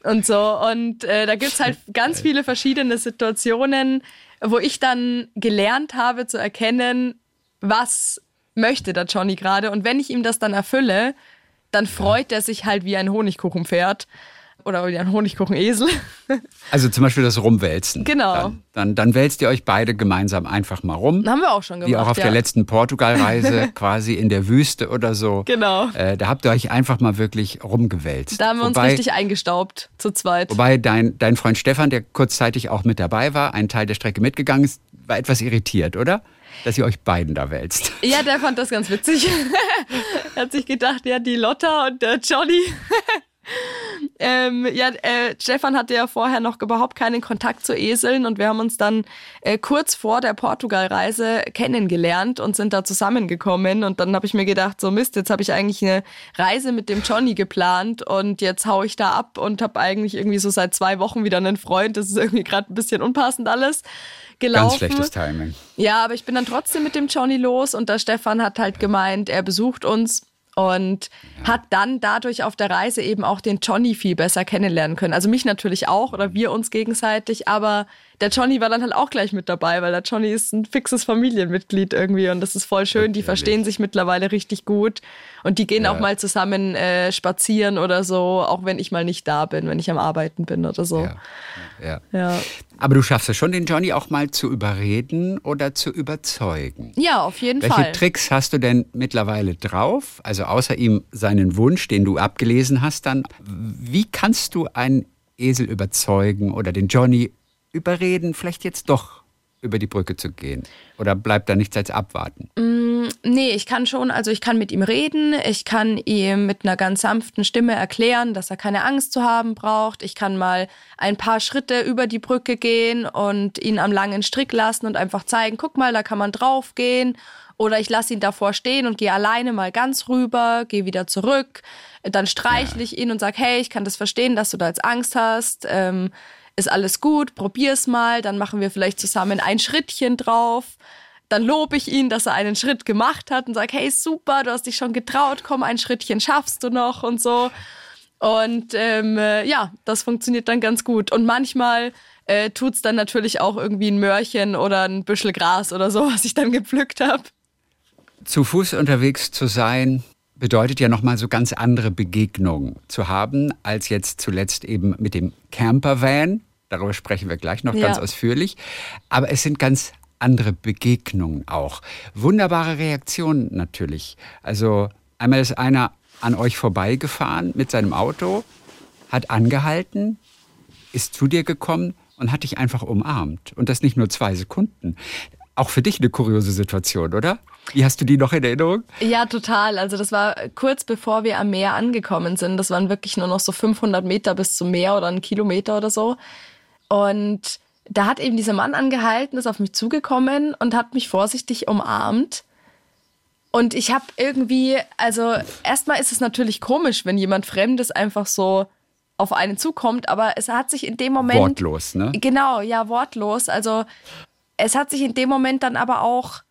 und so. Und äh, da gibt's halt *laughs* ganz viele verschiedene Situationen, wo ich dann gelernt habe zu erkennen, was möchte der Johnny gerade. Und wenn ich ihm das dann erfülle, dann freut er sich halt wie ein Honigkuchenpferd oder wie ein Honigkuchenesel. Also zum Beispiel das Rumwälzen. Genau. Dann, dann, dann, wälzt ihr euch beide gemeinsam einfach mal rum. Haben wir auch schon gemacht. Wie auch auf ja. der letzten Portugalreise, *laughs* quasi in der Wüste oder so. Genau. Äh, da habt ihr euch einfach mal wirklich rumgewälzt. Da haben wir wobei, uns richtig eingestaubt, zu zweit. Wobei dein, dein Freund Stefan, der kurzzeitig auch mit dabei war, einen Teil der Strecke mitgegangen ist, war etwas irritiert, oder? Dass ihr euch beiden da wälzt. *laughs* Ja, der fand das ganz witzig. *laughs* er hat sich gedacht, ja, die Lotta und der Johnny. Ähm, ja, äh, Stefan hatte ja vorher noch überhaupt keinen Kontakt zu Eseln und wir haben uns dann äh, kurz vor der Portugalreise kennengelernt und sind da zusammengekommen und dann habe ich mir gedacht, so Mist, jetzt habe ich eigentlich eine Reise mit dem Johnny geplant und jetzt hau ich da ab und habe eigentlich irgendwie so seit zwei Wochen wieder einen Freund. Das ist irgendwie gerade ein bisschen unpassend alles gelaufen. Ganz schlechtes Timing. Ja, aber ich bin dann trotzdem mit dem Johnny los und der Stefan hat halt gemeint, er besucht uns und ja. hat dann dadurch auf der Reise eben auch den Johnny viel besser kennenlernen können. Also mich natürlich auch oder wir uns gegenseitig, aber der Johnny war dann halt auch gleich mit dabei, weil der Johnny ist ein fixes Familienmitglied irgendwie und das ist voll schön. Natürlich. Die verstehen sich mittlerweile richtig gut und die gehen ja. auch mal zusammen äh, spazieren oder so, auch wenn ich mal nicht da bin, wenn ich am Arbeiten bin oder so. Ja. ja. ja. Aber du schaffst es schon, den Johnny auch mal zu überreden oder zu überzeugen. Ja, auf jeden Welche Fall. Welche Tricks hast du denn mittlerweile drauf? Also außer ihm seinen Wunsch, den du abgelesen hast, dann, wie kannst du einen Esel überzeugen oder den Johnny überreden, vielleicht jetzt doch über die Brücke zu gehen? Oder bleibt da nichts als abwarten? Mm, nee, ich kann schon, also ich kann mit ihm reden, ich kann ihm mit einer ganz sanften Stimme erklären, dass er keine Angst zu haben braucht. Ich kann mal ein paar Schritte über die Brücke gehen und ihn am langen Strick lassen und einfach zeigen, guck mal, da kann man draufgehen. Oder ich lasse ihn davor stehen und gehe alleine mal ganz rüber, gehe wieder zurück. Dann streichle ich ihn und sage, hey, ich kann das verstehen, dass du da jetzt Angst hast. Ähm, ist alles gut, probier's mal, dann machen wir vielleicht zusammen ein Schrittchen drauf. Dann lobe ich ihn, dass er einen Schritt gemacht hat und sage, hey, super, du hast dich schon getraut, komm, ein Schrittchen schaffst du noch und so. Und ähm, äh, ja, das funktioniert dann ganz gut. Und manchmal äh, tut's dann natürlich auch irgendwie ein Mörchen oder ein Büschel Gras oder so, *laughs* was ich dann gepflückt habe. Zu Fuß unterwegs zu sein, bedeutet ja nochmal so ganz andere Begegnungen zu haben, als jetzt zuletzt eben mit dem Campervan. Darüber sprechen wir gleich noch ja. ganz ausführlich. Aber es sind ganz andere Begegnungen auch. Wunderbare Reaktionen natürlich. Also einmal ist einer an euch vorbeigefahren mit seinem Auto, hat angehalten, ist zu dir gekommen und hat dich einfach umarmt. Und das nicht nur zwei Sekunden. Auch für dich eine kuriose Situation, oder? Wie hast du die noch in Erinnerung? Ja, total. Also das war kurz bevor wir am Meer angekommen sind. Das waren wirklich nur noch so 500 Meter bis zum Meer oder einen Kilometer oder so. Und da hat eben dieser Mann angehalten, ist auf mich zugekommen und hat mich vorsichtig umarmt. Und ich habe irgendwie, also erstmal ist es natürlich komisch, wenn jemand Fremdes einfach so auf einen zukommt, aber es hat sich in dem Moment. Wortlos, ne? Genau, ja, wortlos. Also es hat sich in dem Moment dann aber auch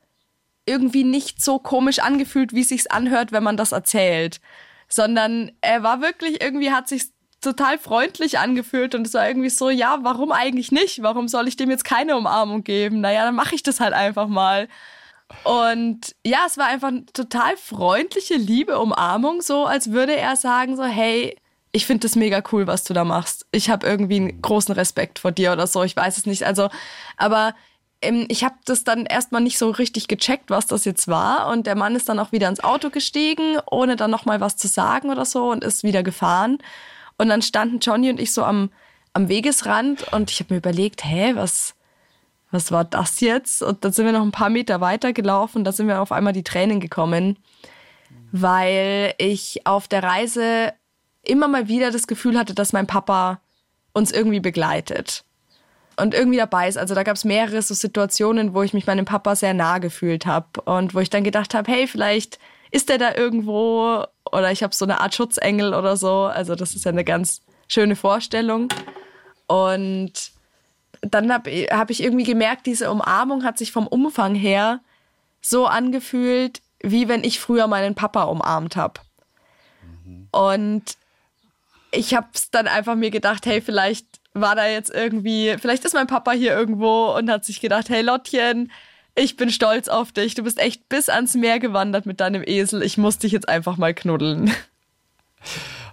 irgendwie nicht so komisch angefühlt, wie es sich anhört, wenn man das erzählt. Sondern er war wirklich, irgendwie hat sich total freundlich angefühlt und es war irgendwie so, ja, warum eigentlich nicht? Warum soll ich dem jetzt keine Umarmung geben? Naja, dann mache ich das halt einfach mal. Und ja, es war einfach eine total freundliche, liebe Umarmung, so als würde er sagen so, hey, ich finde das mega cool, was du da machst. Ich habe irgendwie einen großen Respekt vor dir oder so, ich weiß es nicht. Also, aber ich habe das dann erstmal nicht so richtig gecheckt, was das jetzt war. Und der Mann ist dann auch wieder ins Auto gestiegen, ohne dann nochmal was zu sagen oder so und ist wieder gefahren. Und dann standen Johnny und ich so am, am Wegesrand und ich habe mir überlegt, hä, was, was war das jetzt? Und dann sind wir noch ein paar Meter weiter gelaufen. Da sind wir auf einmal die Tränen gekommen, weil ich auf der Reise immer mal wieder das Gefühl hatte, dass mein Papa uns irgendwie begleitet und irgendwie dabei ist. Also da gab es mehrere so Situationen, wo ich mich meinem Papa sehr nah gefühlt habe und wo ich dann gedacht habe, hey, vielleicht ist der da irgendwo oder ich habe so eine Art Schutzengel oder so. Also das ist ja eine ganz schöne Vorstellung. Und dann habe hab ich irgendwie gemerkt, diese Umarmung hat sich vom Umfang her so angefühlt, wie wenn ich früher meinen Papa umarmt habe. Mhm. Und ich habe es dann einfach mir gedacht, hey, vielleicht war da jetzt irgendwie, vielleicht ist mein Papa hier irgendwo und hat sich gedacht, hey Lottchen, ich bin stolz auf dich. Du bist echt bis ans Meer gewandert mit deinem Esel. Ich muss dich jetzt einfach mal knuddeln.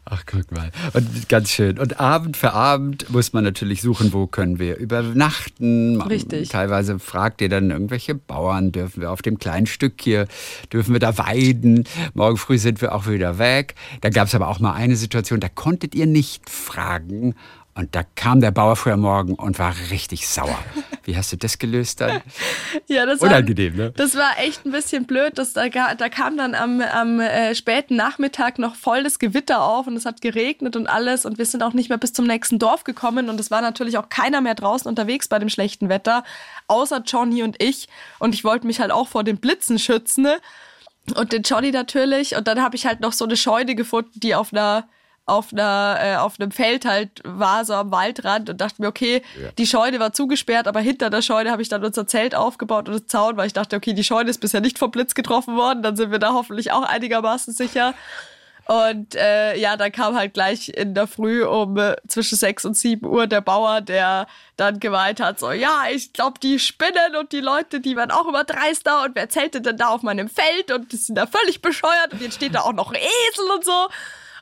Ach, guck mal. Und ganz schön. Und Abend für Abend muss man natürlich suchen, wo können wir übernachten. Richtig. Teilweise fragt ihr dann irgendwelche Bauern, dürfen wir auf dem kleinen Stück hier, dürfen wir da weiden. Morgen früh sind wir auch wieder weg. Da gab es aber auch mal eine Situation, da konntet ihr nicht fragen, und da kam der Bauer früher Morgen und war richtig sauer. Wie hast du das gelöst dann? *laughs* ja, das Unangenehm, war, ne? Das war echt ein bisschen blöd. Das, da, da kam dann am, am äh, späten Nachmittag noch voll das Gewitter auf und es hat geregnet und alles und wir sind auch nicht mehr bis zum nächsten Dorf gekommen und es war natürlich auch keiner mehr draußen unterwegs bei dem schlechten Wetter, außer Johnny und ich. Und ich wollte mich halt auch vor den Blitzen schützen. Ne? Und den Johnny natürlich. Und dann habe ich halt noch so eine Scheune gefunden, die auf einer auf einer äh, auf einem Feld halt war so am Waldrand und dachte mir okay ja. die Scheune war zugesperrt aber hinter der Scheune habe ich dann unser Zelt aufgebaut und das Zaun weil ich dachte okay die Scheune ist bisher nicht vom Blitz getroffen worden dann sind wir da hoffentlich auch einigermaßen sicher. Und äh, ja dann kam halt gleich in der Früh um äh, zwischen sechs und sieben Uhr der Bauer der dann gemeint hat so ja ich glaube die Spinnen und die Leute die werden auch immer dreister und wer zeltet denn da auf meinem Feld? Und die sind da völlig bescheuert und jetzt steht da auch noch Esel und so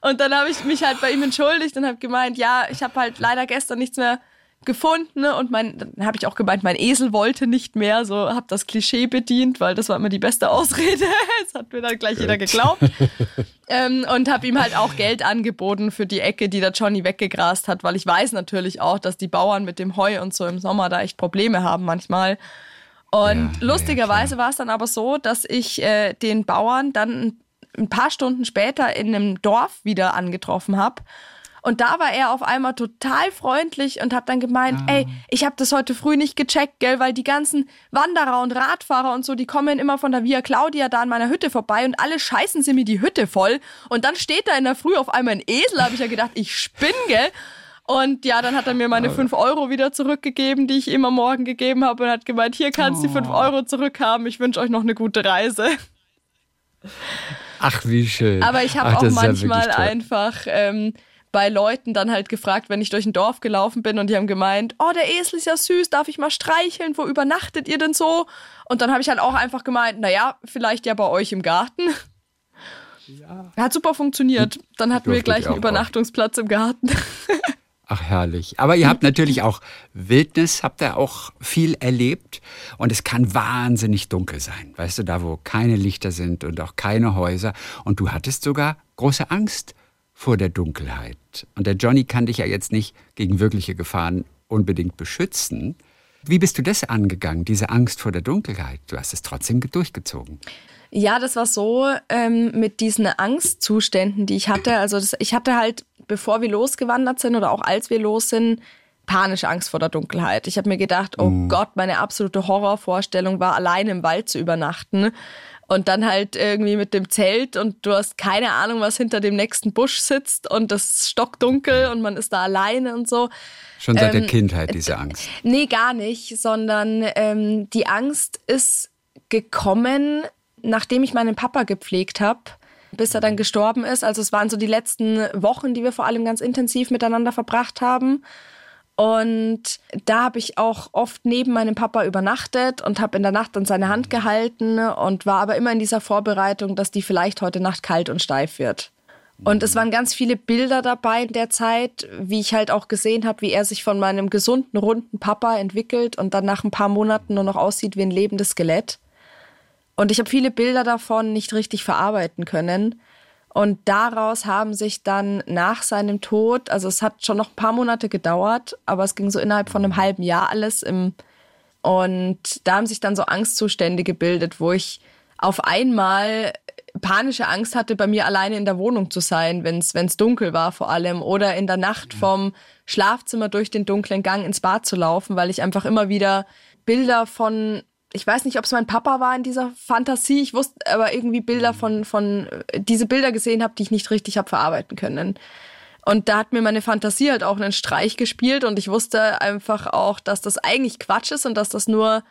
und dann habe ich mich halt bei ihm entschuldigt und habe gemeint, ja, ich habe halt leider gestern nichts mehr gefunden ne? und mein, dann habe ich auch gemeint, mein Esel wollte nicht mehr, so habe das Klischee bedient, weil das war immer die beste *laughs* Ausrede. das hat mir dann gleich Gut. jeder geglaubt. *laughs* ähm, und habe ihm halt auch Geld angeboten für die Ecke, die der Johnny weggegrast hat, weil ich weiß natürlich auch, dass die Bauern mit dem Heu und so im Sommer da echt Probleme haben manchmal. Und ja, lustigerweise ja, war es dann aber so, dass ich äh, den Bauern dann ein paar Stunden später in einem Dorf wieder angetroffen habe und da war er auf einmal total freundlich und hat dann gemeint, ah. ey, ich habe das heute früh nicht gecheckt, gell, weil die ganzen Wanderer und Radfahrer und so, die kommen immer von der Via Claudia da an meiner Hütte vorbei und alle scheißen sie mir die Hütte voll. Und dann steht da in der Früh auf einmal ein Esel, habe ich ja gedacht, ich spinn, gell. Und ja, dann hat er mir meine 5 Euro wieder zurückgegeben, die ich ihm am Morgen gegeben habe und hat gemeint, hier kannst du oh. die 5 Euro zurückhaben, ich wünsche euch noch eine gute Reise. Ach, wie schön. Aber ich habe auch manchmal ja einfach ähm, bei Leuten dann halt gefragt, wenn ich durch ein Dorf gelaufen bin und die haben gemeint, oh, der Esel ist ja süß, darf ich mal streicheln? Wo übernachtet ihr denn so? Und dann habe ich halt auch einfach gemeint, naja, vielleicht ja bei euch im Garten. Ja. Hat super funktioniert. Dann hatten wir gleich einen Übernachtungsplatz auch. im Garten. *laughs* Ach, herrlich. Aber ihr habt natürlich auch Wildnis, habt ihr auch viel erlebt. Und es kann wahnsinnig dunkel sein. Weißt du, da wo keine Lichter sind und auch keine Häuser. Und du hattest sogar große Angst vor der Dunkelheit. Und der Johnny kann dich ja jetzt nicht gegen wirkliche Gefahren unbedingt beschützen. Wie bist du das angegangen, diese Angst vor der Dunkelheit? Du hast es trotzdem durchgezogen. Ja, das war so ähm, mit diesen Angstzuständen, die ich hatte. Also das, ich hatte halt, bevor wir losgewandert sind oder auch als wir los sind, panische Angst vor der Dunkelheit. Ich habe mir gedacht, oh mm. Gott, meine absolute Horrorvorstellung war, allein im Wald zu übernachten und dann halt irgendwie mit dem Zelt und du hast keine Ahnung, was hinter dem nächsten Busch sitzt und das ist stockdunkel und man ist da alleine und so. Schon seit ähm, der Kindheit diese Angst? Nee, gar nicht, sondern ähm, die Angst ist gekommen, nachdem ich meinen Papa gepflegt habe bis er dann gestorben ist. Also es waren so die letzten Wochen, die wir vor allem ganz intensiv miteinander verbracht haben. Und da habe ich auch oft neben meinem Papa übernachtet und habe in der Nacht dann seine Hand gehalten und war aber immer in dieser Vorbereitung, dass die vielleicht heute Nacht kalt und steif wird. Und es waren ganz viele Bilder dabei in der Zeit, wie ich halt auch gesehen habe, wie er sich von meinem gesunden, runden Papa entwickelt und dann nach ein paar Monaten nur noch aussieht wie ein lebendes Skelett. Und ich habe viele Bilder davon nicht richtig verarbeiten können. Und daraus haben sich dann nach seinem Tod, also es hat schon noch ein paar Monate gedauert, aber es ging so innerhalb von einem halben Jahr alles im und da haben sich dann so Angstzustände gebildet, wo ich auf einmal panische Angst hatte, bei mir alleine in der Wohnung zu sein, wenn es dunkel war vor allem, oder in der Nacht vom Schlafzimmer durch den dunklen Gang ins Bad zu laufen, weil ich einfach immer wieder Bilder von ich weiß nicht, ob es mein Papa war in dieser Fantasie. Ich wusste aber irgendwie Bilder mhm. von, von diese Bilder gesehen habe, die ich nicht richtig habe verarbeiten können. Und da hat mir meine Fantasie halt auch einen Streich gespielt und ich wusste einfach auch, dass das eigentlich Quatsch ist und dass das nur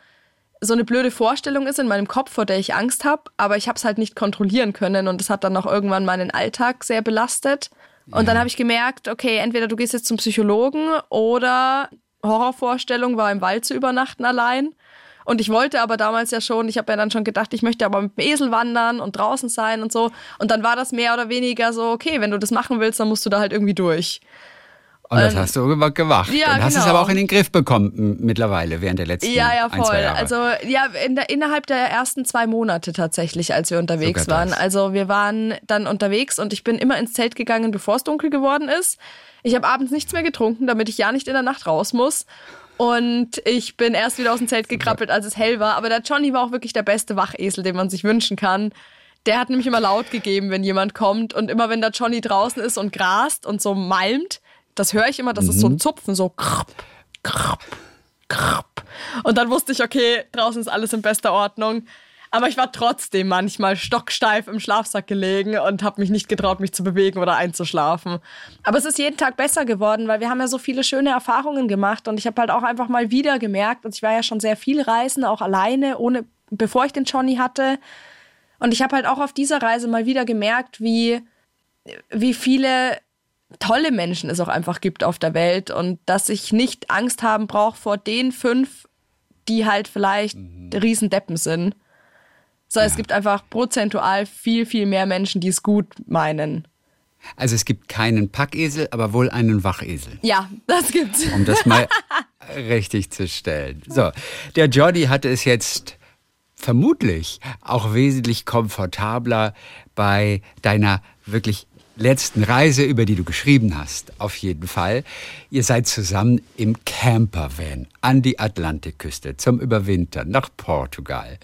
so eine blöde Vorstellung ist in meinem Kopf, vor der ich Angst habe, aber ich habe es halt nicht kontrollieren können und es hat dann auch irgendwann meinen Alltag sehr belastet. Und ja. dann habe ich gemerkt, okay, entweder du gehst jetzt zum Psychologen oder Horrorvorstellung war im Wald zu übernachten allein. Und ich wollte aber damals ja schon, ich habe ja dann schon gedacht, ich möchte aber mit dem Esel wandern und draußen sein und so. Und dann war das mehr oder weniger so, okay, wenn du das machen willst, dann musst du da halt irgendwie durch. Und das hast du gemacht. Ja, und hast genau. es aber auch in den Griff bekommen mittlerweile während der letzten Ja, ja, voll. Ein, Jahre. Also ja, in der, innerhalb der ersten zwei Monate tatsächlich, als wir unterwegs Sogar waren. Das. Also wir waren dann unterwegs und ich bin immer ins Zelt gegangen, bevor es dunkel geworden ist. Ich habe abends nichts mehr getrunken, damit ich ja nicht in der Nacht raus muss. Und ich bin erst wieder aus dem Zelt gekrabbelt, als es hell war. Aber der Johnny war auch wirklich der beste Wachesel, den man sich wünschen kann. Der hat nämlich immer laut gegeben, wenn jemand kommt. Und immer wenn der Johnny draußen ist und grast und so malmt, das höre ich immer, das mhm. ist so ein. Zupfen, so krapp, krapp, krapp. Und dann wusste ich, okay, draußen ist alles in bester Ordnung. Aber ich war trotzdem manchmal stocksteif im Schlafsack gelegen und habe mich nicht getraut, mich zu bewegen oder einzuschlafen. Aber es ist jeden Tag besser geworden, weil wir haben ja so viele schöne Erfahrungen gemacht und ich habe halt auch einfach mal wieder gemerkt, und ich war ja schon sehr viel reisen, auch alleine, ohne bevor ich den Johnny hatte. Und ich habe halt auch auf dieser Reise mal wieder gemerkt, wie wie viele tolle Menschen es auch einfach gibt auf der Welt und dass ich nicht Angst haben brauche vor den fünf, die halt vielleicht mhm. Riesendeppen sind. So, ja. es gibt einfach prozentual viel, viel mehr Menschen, die es gut meinen. Also es gibt keinen Packesel, aber wohl einen Wachesel. Ja, das gibt's. Um das mal *laughs* richtig zu stellen. So, der Johnny hatte es jetzt vermutlich auch wesentlich komfortabler bei deiner wirklich letzten Reise, über die du geschrieben hast, auf jeden Fall. Ihr seid zusammen im Campervan an die Atlantikküste zum Überwintern nach Portugal.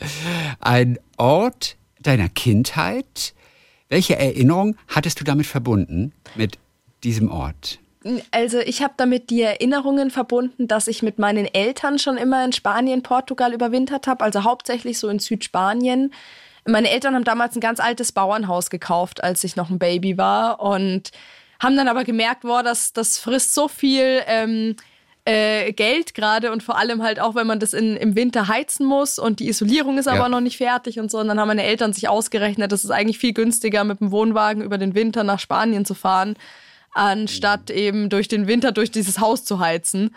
Ein Ort deiner Kindheit. Welche Erinnerung hattest du damit verbunden, mit diesem Ort? Also ich habe damit die Erinnerungen verbunden, dass ich mit meinen Eltern schon immer in Spanien, Portugal überwintert habe, also hauptsächlich so in Südspanien. Meine Eltern haben damals ein ganz altes Bauernhaus gekauft, als ich noch ein Baby war und haben dann aber gemerkt, boah, das, das frisst so viel ähm, äh, Geld gerade und vor allem halt auch, wenn man das in, im Winter heizen muss und die Isolierung ist aber ja. noch nicht fertig und so. Und dann haben meine Eltern sich ausgerechnet, das ist eigentlich viel günstiger, mit dem Wohnwagen über den Winter nach Spanien zu fahren, anstatt eben durch den Winter durch dieses Haus zu heizen.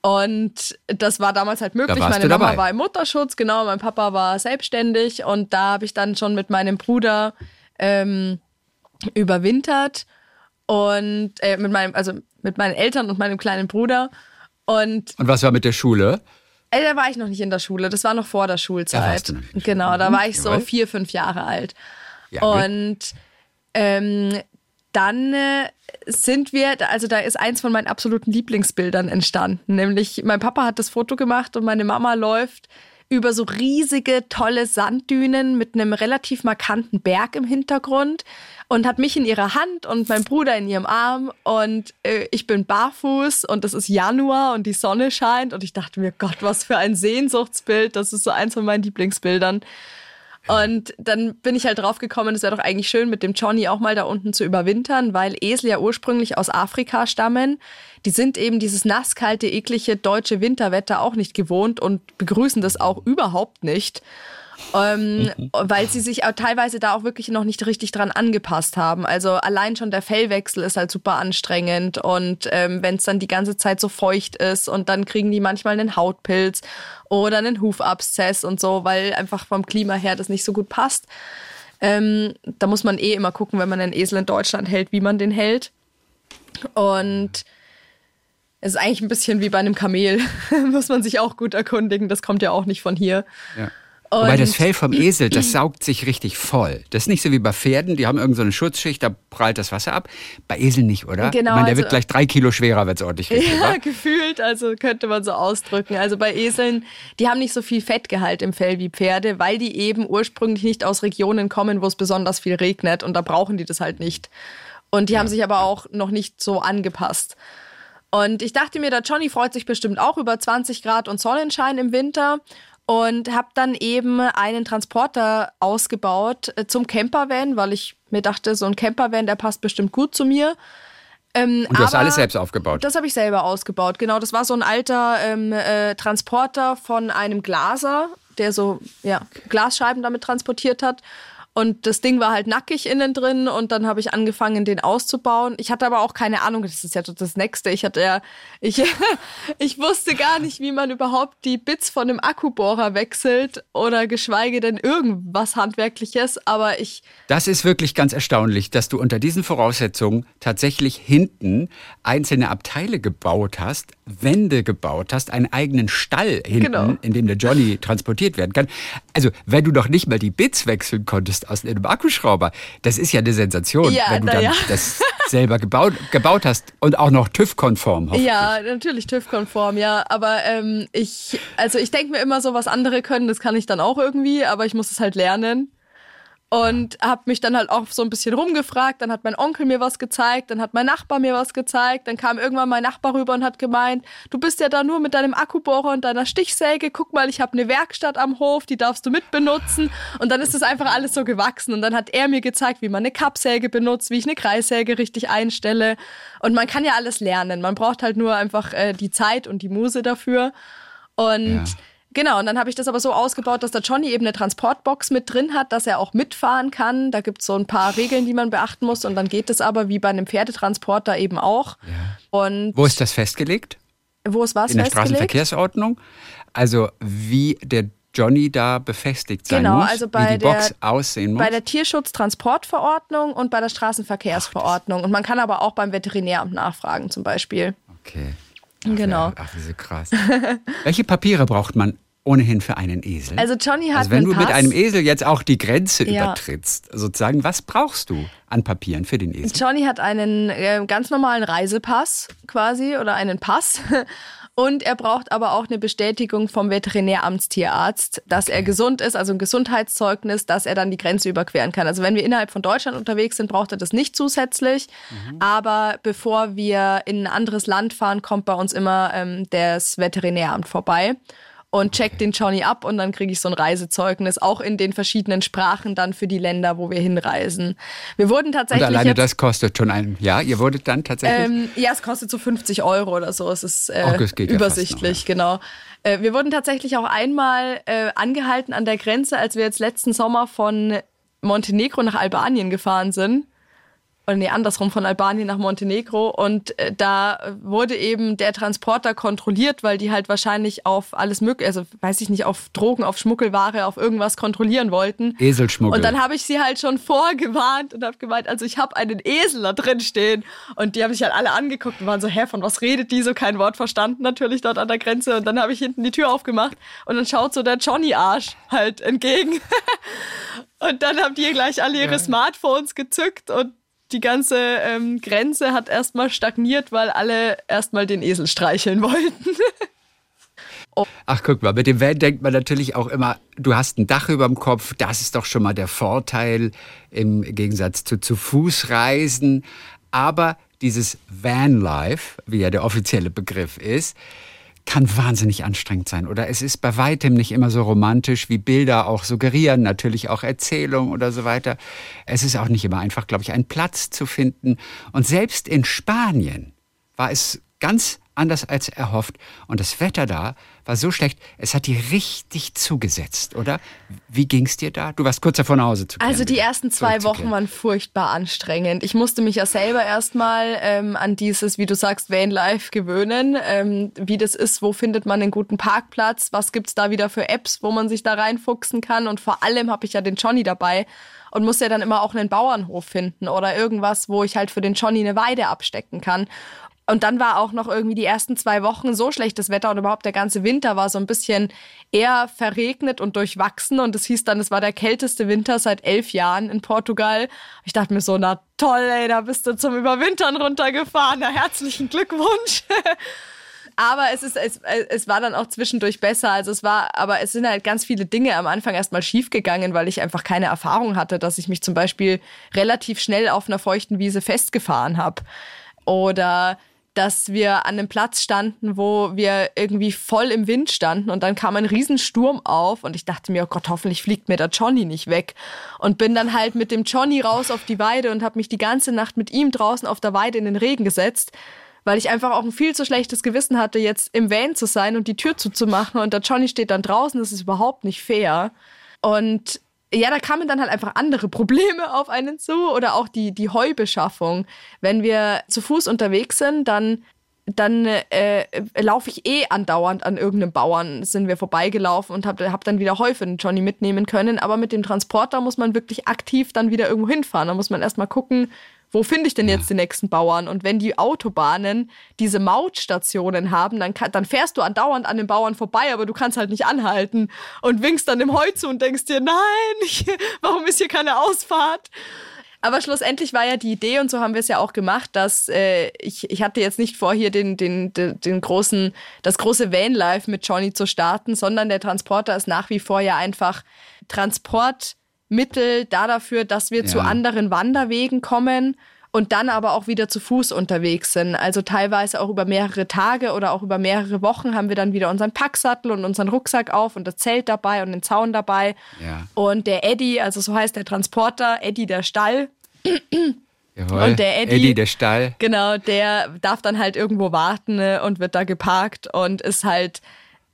Und das war damals halt möglich. Meine Mama dabei. war im Mutterschutz, genau, mein Papa war selbstständig und da habe ich dann schon mit meinem Bruder ähm, überwintert und äh, mit meinem, also mit meinen Eltern und meinem kleinen Bruder. Und, und was war mit der Schule? Äh, da war ich noch nicht in der Schule, das war noch vor der Schulzeit. Genau, da war ich so vier, fünf Jahre alt. Ja, und ähm, dann äh, sind wir, also da ist eins von meinen absoluten Lieblingsbildern entstanden, nämlich mein Papa hat das Foto gemacht und meine Mama läuft über so riesige, tolle Sanddünen mit einem relativ markanten Berg im Hintergrund und hat mich in ihrer Hand und mein Bruder in ihrem Arm und äh, ich bin barfuß und es ist Januar und die Sonne scheint und ich dachte mir, Gott, was für ein Sehnsuchtsbild, das ist so eins von meinen Lieblingsbildern. Und dann bin ich halt drauf gekommen, es wäre doch eigentlich schön, mit dem Johnny auch mal da unten zu überwintern, weil Esel ja ursprünglich aus Afrika stammen. Die sind eben dieses nasskalte, eklige deutsche Winterwetter auch nicht gewohnt und begrüßen das auch überhaupt nicht ähm, weil sie sich auch teilweise da auch wirklich noch nicht richtig dran angepasst haben. Also allein schon der Fellwechsel ist halt super anstrengend und ähm, wenn es dann die ganze Zeit so feucht ist und dann kriegen die manchmal einen Hautpilz oder einen Hufabszess und so, weil einfach vom Klima her das nicht so gut passt. Ähm, da muss man eh immer gucken, wenn man einen Esel in Deutschland hält, wie man den hält. Und es ist eigentlich ein bisschen wie bei einem Kamel. *laughs* muss man sich auch gut erkundigen. Das kommt ja auch nicht von hier. Ja. Und Wobei das Fell vom Esel, das *clears throat* saugt sich richtig voll. Das ist nicht so wie bei Pferden, die haben irgendeine so Schutzschicht, da prallt das Wasser ab. Bei Eseln nicht, oder? Genau. Ich meine, der also, wird gleich drei Kilo schwerer, wenn es ordentlich riecht. Ja, oder? gefühlt, also könnte man so ausdrücken. Also bei Eseln, die haben nicht so viel Fettgehalt im Fell wie Pferde, weil die eben ursprünglich nicht aus Regionen kommen, wo es besonders viel regnet und da brauchen die das halt nicht. Und die ja. haben sich aber auch noch nicht so angepasst. Und ich dachte mir, der Johnny freut sich bestimmt auch über 20 Grad und Sonnenschein im Winter und habe dann eben einen Transporter ausgebaut äh, zum Campervan, weil ich mir dachte, so ein Campervan, der passt bestimmt gut zu mir. Ähm, und du hast alles selbst aufgebaut? Das habe ich selber ausgebaut, genau. Das war so ein alter ähm, äh, Transporter von einem Glaser, der so ja, Glasscheiben damit transportiert hat. Und das Ding war halt nackig innen drin und dann habe ich angefangen, den auszubauen. Ich hatte aber auch keine Ahnung, das ist ja das Nächste. Ich hatte ja, ich, *laughs* ich wusste gar nicht, wie man überhaupt die Bits von einem Akkubohrer wechselt oder geschweige denn irgendwas Handwerkliches. Aber ich. Das ist wirklich ganz erstaunlich, dass du unter diesen Voraussetzungen tatsächlich hinten einzelne Abteile gebaut hast, Wände gebaut hast, einen eigenen Stall hinten, genau. in dem der Johnny transportiert werden kann. Also, wenn du noch nicht mal die Bits wechseln konntest aus einem Akkuschrauber, das ist ja eine Sensation, ja, wenn du dann ja. das selber gebaut, gebaut hast und auch noch TÜV-konform. Ja, natürlich TÜV-konform, ja. Aber ähm, ich, also ich denke mir immer so, was andere können, das kann ich dann auch irgendwie, aber ich muss es halt lernen und habe mich dann halt auch so ein bisschen rumgefragt. Dann hat mein Onkel mir was gezeigt, dann hat mein Nachbar mir was gezeigt. Dann kam irgendwann mein Nachbar rüber und hat gemeint, du bist ja da nur mit deinem Akkubohrer und deiner Stichsäge. Guck mal, ich habe eine Werkstatt am Hof, die darfst du mitbenutzen. Und dann ist das einfach alles so gewachsen. Und dann hat er mir gezeigt, wie man eine Kappsäge benutzt, wie ich eine Kreissäge richtig einstelle. Und man kann ja alles lernen. Man braucht halt nur einfach äh, die Zeit und die Muse dafür. Und ja Genau, und dann habe ich das aber so ausgebaut, dass der Johnny eben eine Transportbox mit drin hat, dass er auch mitfahren kann. Da gibt es so ein paar Regeln, die man beachten muss. Und dann geht es aber wie bei einem Pferdetransporter eben auch. Ja. Und Wo ist das festgelegt? Wo ist was In der Straßenverkehrsordnung? Also wie der Johnny da befestigt sein genau, muss, also bei wie die der, Box aussehen muss? Bei der Tierschutztransportverordnung und bei der Straßenverkehrsverordnung. Und man kann aber auch beim Veterinäramt nachfragen zum Beispiel. Okay. Genau. Ach, wie so krass. *laughs* Welche Papiere braucht man ohnehin für einen Esel? Also Johnny hat Also wenn du mit Pass. einem Esel jetzt auch die Grenze Ja. übertrittst, sozusagen, was brauchst du an Papieren für den Esel? Johnny hat einen äh, ganz normalen Reisepass quasi oder einen Pass. Und er braucht aber auch eine Bestätigung vom Veterinäramtstierarzt, dass er gesund ist, also ein Gesundheitszeugnis, dass er dann die Grenze überqueren kann. Also wenn wir innerhalb von Deutschland unterwegs sind, braucht er das nicht zusätzlich. Aber bevor wir in ein anderes Land fahren, kommt bei uns immer ähm, das Veterinäramt vorbei und checkt den Johnny ab und dann kriege ich so ein Reisezeugnis, auch in den verschiedenen Sprachen dann für die Länder, wo wir hinreisen. Wir wurden Und tatsächlich alleine jetzt, das kostet schon ein, ja, ihr wurdet dann tatsächlich, ähm, ja, es kostet so 50 Euro oder so. Es ist äh, das geht ja übersichtlich, fast genau. Äh, wir wurden tatsächlich auch einmal äh, angehalten an der Grenze, als wir jetzt letzten Sommer von Montenegro nach Albanien gefahren sind. Oder nee, andersrum von Albanien nach Montenegro. Und äh, da wurde eben der Transporter kontrolliert, weil die halt wahrscheinlich auf alles mögliche, also weiß ich nicht, auf Drogen, auf Schmuggelware, auf irgendwas kontrollieren wollten. Eselschmuggel. Und dann habe ich sie halt schon vorgewarnt und habe gemeint, also ich habe einen Esel da drin stehen. Und die haben sich halt alle angeguckt und waren so, hä, von was redet die? So kein Wort verstanden natürlich dort an der Grenze. Und dann habe ich hinten die Tür aufgemacht und dann schaut so der Johnny-Arsch halt entgegen. *laughs* und dann haben die gleich alle ihre Smartphones gezückt und die ganze ähm, Grenze hat erstmal stagniert, weil alle erstmal den Esel streicheln *laughs* wollten. Ach, guck mal, mit dem Van denkt man natürlich auch immer, du hast ein Dach über dem Kopf, das ist doch schon mal der Vorteil im Gegensatz zu zu Fuß reisen. Aber dieses Vanlife, wie ja der offizielle Begriff ist, kann wahnsinnig anstrengend sein. Oder es ist bei weitem nicht immer so romantisch, wie Bilder auch suggerieren, natürlich auch Erzählung oder so weiter. Es ist auch nicht immer einfach, glaube ich, einen Platz zu finden. Und selbst in Spanien war es ganz anders als erhofft. Und das Wetter da war so schlecht, es hat dir richtig zugesetzt, oder? Wie ging's dir da? Du warst kurz davor nach Hause zu kehren. Also die ersten zwei Wochen waren furchtbar anstrengend. Ich musste mich ja selber erstmal ähm, an dieses, wie du sagst, Vanlife gewöhnen. Ähm, wie das ist, wo findet man einen guten Parkplatz? Was gibt's da wieder für Apps, wo man sich da reinfuchsen kann? Und vor allem habe ich ja den Johnny dabei und muss ja dann immer auch einen Bauernhof finden oder irgendwas, wo ich halt für den Johnny eine Weide abstecken kann. Und dann war auch noch irgendwie die ersten zwei Wochen so schlechtes Wetter und überhaupt der ganze Winter war so ein bisschen eher verregnet und durchwachsen. Und es hieß dann, es war der kälteste Winter seit elf Jahren in Portugal. Ich dachte mir so, na toll, ey, da bist du zum Überwintern runtergefahren. Na, herzlichen Glückwunsch. *laughs* Aber es ist, es, es war dann auch zwischendurch besser. Also es war, aber es sind halt ganz viele Dinge am Anfang erstmal schiefgegangen, weil ich einfach keine Erfahrung hatte, dass ich mich zum Beispiel relativ schnell auf einer feuchten Wiese festgefahren habe. Oder dass wir an einem Platz standen, wo wir irgendwie voll im Wind standen und dann kam ein Riesensturm auf und ich dachte mir, oh Gott, hoffentlich fliegt mir der Johnny nicht weg. Und bin dann halt mit dem Johnny raus auf die Weide und habe mich die ganze Nacht mit ihm draußen auf der Weide in den Regen gesetzt, weil ich einfach auch ein viel zu schlechtes Gewissen hatte, jetzt im Van zu sein und die Tür zuzumachen und der Johnny steht dann draußen, das ist überhaupt nicht fair. Und ja, da kamen dann halt einfach andere Probleme auf einen zu oder auch die, die Heubeschaffung. Wenn wir zu Fuß unterwegs sind, dann, dann äh, laufe ich eh andauernd an irgendeinem Bauern, sind wir vorbeigelaufen und habe hab dann wieder Heu für den Johnny mitnehmen können. Aber mit dem Transporter muss man wirklich aktiv dann wieder irgendwo hinfahren. Da muss man erstmal gucken, wo finde ich denn jetzt den nächsten Bauern? Und wenn die Autobahnen diese Mautstationen haben, dann, kann, dann fährst du andauernd an den Bauern vorbei, aber du kannst halt nicht anhalten und winkst dann dem Heu zu und denkst dir, nein, ich, *laughs* warum ist hier keine Ausfahrt? Aber schlussendlich war ja die Idee, und so haben wir es ja auch gemacht, dass äh, ich, ich hatte jetzt nicht vor, hier den, den, den, den großen, das große Vanlife mit Johnny zu starten, sondern der Transporter ist nach wie vor ja einfach Transportmittel da dafür, dass wir Ja. zu anderen Wanderwegen kommen und dann aber auch wieder zu Fuß unterwegs sind. Also teilweise auch über mehrere Tage oder auch über mehrere Wochen haben wir dann wieder unseren Packsattel und unseren Rucksack auf und das Zelt dabei und den Zaun dabei. Ja. Und der Eddie, also so heißt der Transporter, Eddie der Stall, Jawohl. Und der Eddie- Eddie, der Stall. Genau, der darf dann halt irgendwo warten ne, und wird da geparkt und ist halt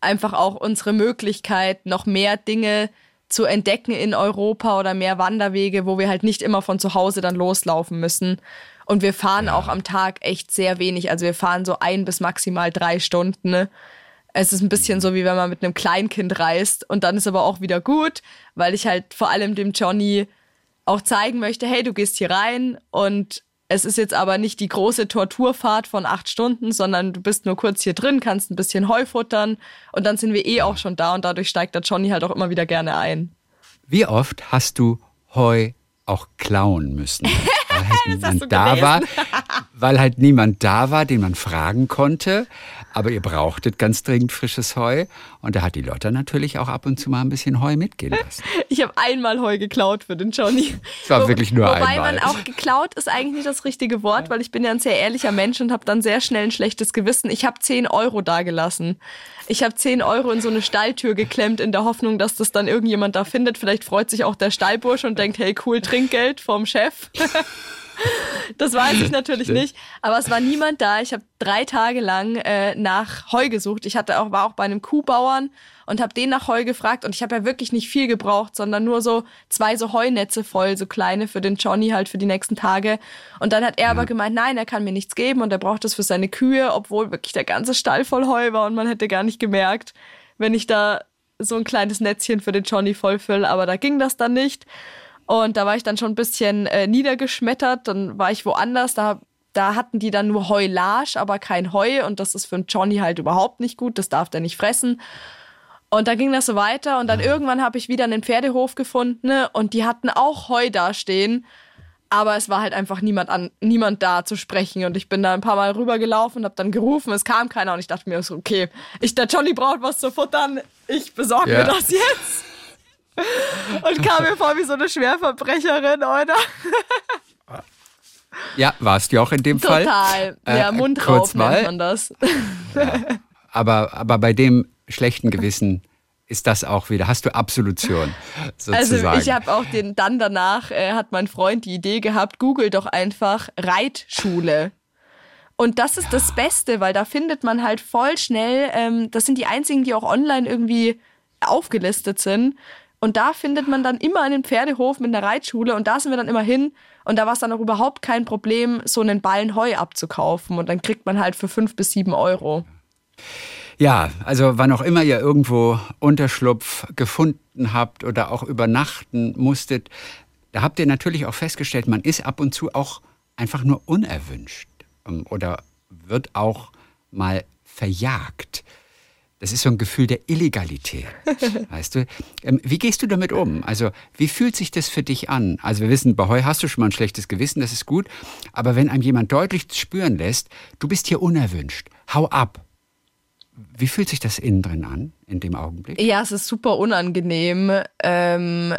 einfach auch unsere Möglichkeit, noch mehr Dinge zu entdecken in Europa oder mehr Wanderwege, wo wir halt nicht immer von zu Hause dann loslaufen müssen. Und wir fahren auch am Tag echt sehr wenig. Also wir fahren so ein bis maximal drei Stunden. Ne? Es ist ein bisschen so, wie wenn man mit einem Kleinkind reist und dann ist aber auch wieder gut, weil ich halt vor allem dem Johnny auch zeigen möchte, hey, du gehst hier rein und es ist jetzt aber nicht die große Torturfahrt von acht Stunden, sondern du bist nur kurz hier drin, kannst ein bisschen Heu futtern und dann sind wir eh auch schon da und dadurch steigt der Johnny halt auch immer wieder gerne ein. Wie oft hast du Heu auch klauen müssen? *laughs* Weil halt niemand da war, weil halt niemand da war, den man fragen konnte. Aber ihr brauchtet ganz dringend frisches Heu. Und da hat die Lotta natürlich auch ab und zu mal ein bisschen Heu mitgehen lassen. *laughs* Ich habe einmal Heu geklaut für den Johnny. Es war wirklich nur Wobei einmal. man auch geklaut ist eigentlich nicht das richtige Wort, weil ich bin ja ein sehr ehrlicher Mensch und habe dann sehr schnell ein schlechtes Gewissen. Ich habe 10 Euro dagelassen. Ich habe 10 Euro in so eine Stalltür geklemmt in der Hoffnung, dass das dann irgendjemand da findet. Vielleicht freut sich auch der Stallbursch und denkt, hey cool, Trinkgeld vom Chef. *laughs* Das weiß ich natürlich nicht. Aber es war niemand da. Ich habe drei Tage lang äh, nach Heu gesucht. Ich hatte auch, war auch bei einem Kuhbauern und habe den nach Heu gefragt. Und ich habe ja wirklich nicht viel gebraucht, sondern nur so zwei so Heunetze voll, so kleine für den Johnny halt für die nächsten Tage. Und dann hat er aber gemeint, nein, er kann mir nichts geben und er braucht das für seine Kühe, obwohl wirklich der ganze Stall voll Heu war und man hätte gar nicht gemerkt, wenn ich da so ein kleines Netzchen für den Johnny vollfülle. Aber da ging das dann nicht. Und da war ich dann schon ein bisschen äh, niedergeschmettert. Dann war ich woanders. Da, da hatten die dann nur Heulage, aber kein Heu. Und das ist für einen Johnny halt überhaupt nicht gut. Das darf der nicht fressen. Und da ging das so weiter. Und dann irgendwann habe ich wieder einen Pferdehof gefunden. Ne? Und die hatten auch Heu dastehen. Aber es war halt einfach niemand, an, niemand da zu sprechen. Und ich bin da ein paar Mal rübergelaufen und habe dann gerufen. Es kam keiner. Und ich dachte mir so, okay, ich, der Johnny braucht was zu futtern. Ich besorge Ja. mir das jetzt. Und kam mir vor wie so eine Schwerverbrecherin, oder? Ja, warst du auch in dem Fall. Total. Ja, Äh, Mundraub kurz mal. nennt man das. Aber, aber bei dem schlechten Gewissen ist das auch wieder, hast du Absolution sozusagen. Also ich habe auch den, dann danach äh, hat mein Freund die Idee gehabt, google doch einfach Reitschule. Und das ist das Beste, weil da findet man halt voll schnell, ähm, das sind die einzigen, die auch online irgendwie aufgelistet sind. Und da findet man dann immer einen Pferdehof mit einer Reitschule und da sind wir dann immer hin. Und da war es dann auch überhaupt kein Problem, so einen Ballen Heu abzukaufen. Und dann kriegt man halt für fünf bis sieben Euro. Ja, also wann auch immer ihr irgendwo Unterschlupf gefunden habt oder auch übernachten musstet, da habt ihr natürlich auch festgestellt, man ist ab und zu auch einfach nur unerwünscht ähm, oder wird auch mal verjagt. Das ist so ein Gefühl der Illegalität, *laughs* weißt du? Ähm, Wie gehst du damit um? Also wie fühlt sich das für dich an? Also wir wissen, bei Heu hast du schon mal ein schlechtes Gewissen, das ist gut. Aber wenn einem jemand deutlich spüren lässt, du bist hier unerwünscht, hau ab. Wie fühlt sich das innen drin an, in dem Augenblick? Ja, es ist super unangenehm. Ähm,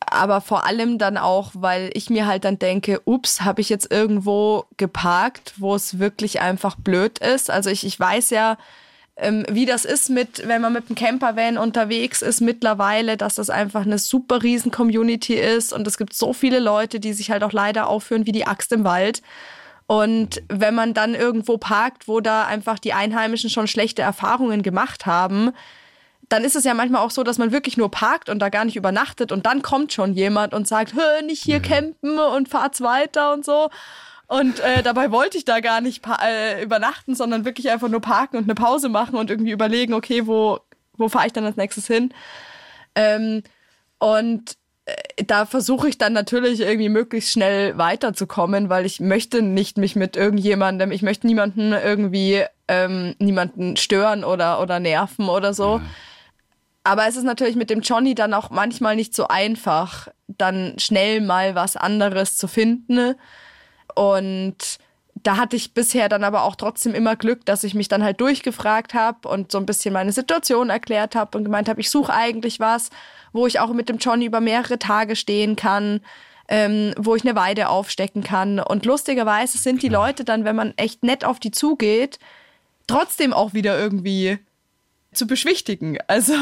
aber vor allem dann auch, weil ich mir halt dann denke, ups, habe ich jetzt irgendwo geparkt, wo es wirklich einfach blöd ist. Also ich, ich weiß ja, wie das ist mit, wenn man mit einem Campervan unterwegs ist mittlerweile, dass das einfach eine super riesen Community ist und es gibt so viele Leute, die sich halt auch leider aufführen wie die Axt im Wald. Und wenn man dann irgendwo parkt, wo da einfach die Einheimischen schon schlechte Erfahrungen gemacht haben, dann ist es ja manchmal auch so, dass man wirklich nur parkt und da gar nicht übernachtet und dann kommt schon jemand und sagt, hör nicht hier campen und fahrt's weiter und so. Und äh, dabei wollte ich da gar nicht äh, übernachten, sondern wirklich einfach nur parken und eine Pause machen und irgendwie überlegen, okay, wo, wo fahre ich dann als nächstes hin? Ähm, und äh, da versuche ich dann natürlich irgendwie möglichst schnell weiterzukommen, weil ich möchte nicht mich mit irgendjemandem, ich möchte niemanden irgendwie ähm, niemanden stören oder, oder nerven oder so. Aber es ist natürlich mit dem Johnny dann auch manchmal nicht so einfach, dann schnell mal was anderes zu finden. Und da hatte ich bisher dann aber auch trotzdem immer Glück, dass ich mich dann halt durchgefragt habe und so ein bisschen meine Situation erklärt habe und gemeint habe, ich suche eigentlich was, wo ich auch mit dem Johnny über mehrere Tage stehen kann, ähm, wo ich eine Weide aufstecken kann. Und lustigerweise sind die Leute dann, wenn man echt nett auf die zugeht, trotzdem auch wieder irgendwie zu beschwichtigen. *laughs* Also,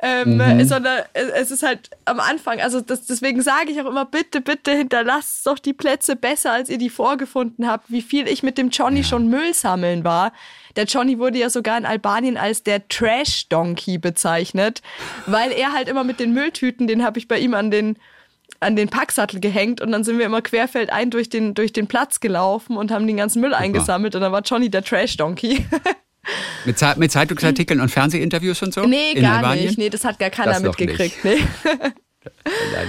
ähm, sondern es es ist halt am Anfang, also das, deswegen sage ich auch immer, bitte, bitte hinterlasst doch die Plätze besser, als ihr die vorgefunden habt. Wie viel ich mit dem Johnny schon Müll sammeln war. Der Johnny wurde ja sogar in Albanien als der Trash-Donkey bezeichnet, weil er halt immer mit den Mülltüten, den habe ich bei ihm an den an den Packsattel gehängt und dann sind wir immer querfeldein durch den, durch den Platz gelaufen und haben den ganzen Müll eingesammelt und dann war Johnny der Trash-Donkey. *laughs* Mit, Ze mit Zeitungsartikeln und Fernsehinterviews und so? Nee, gar Albanien? nicht. Nee, das hat gar keiner das mitgekriegt. Nee. *laughs*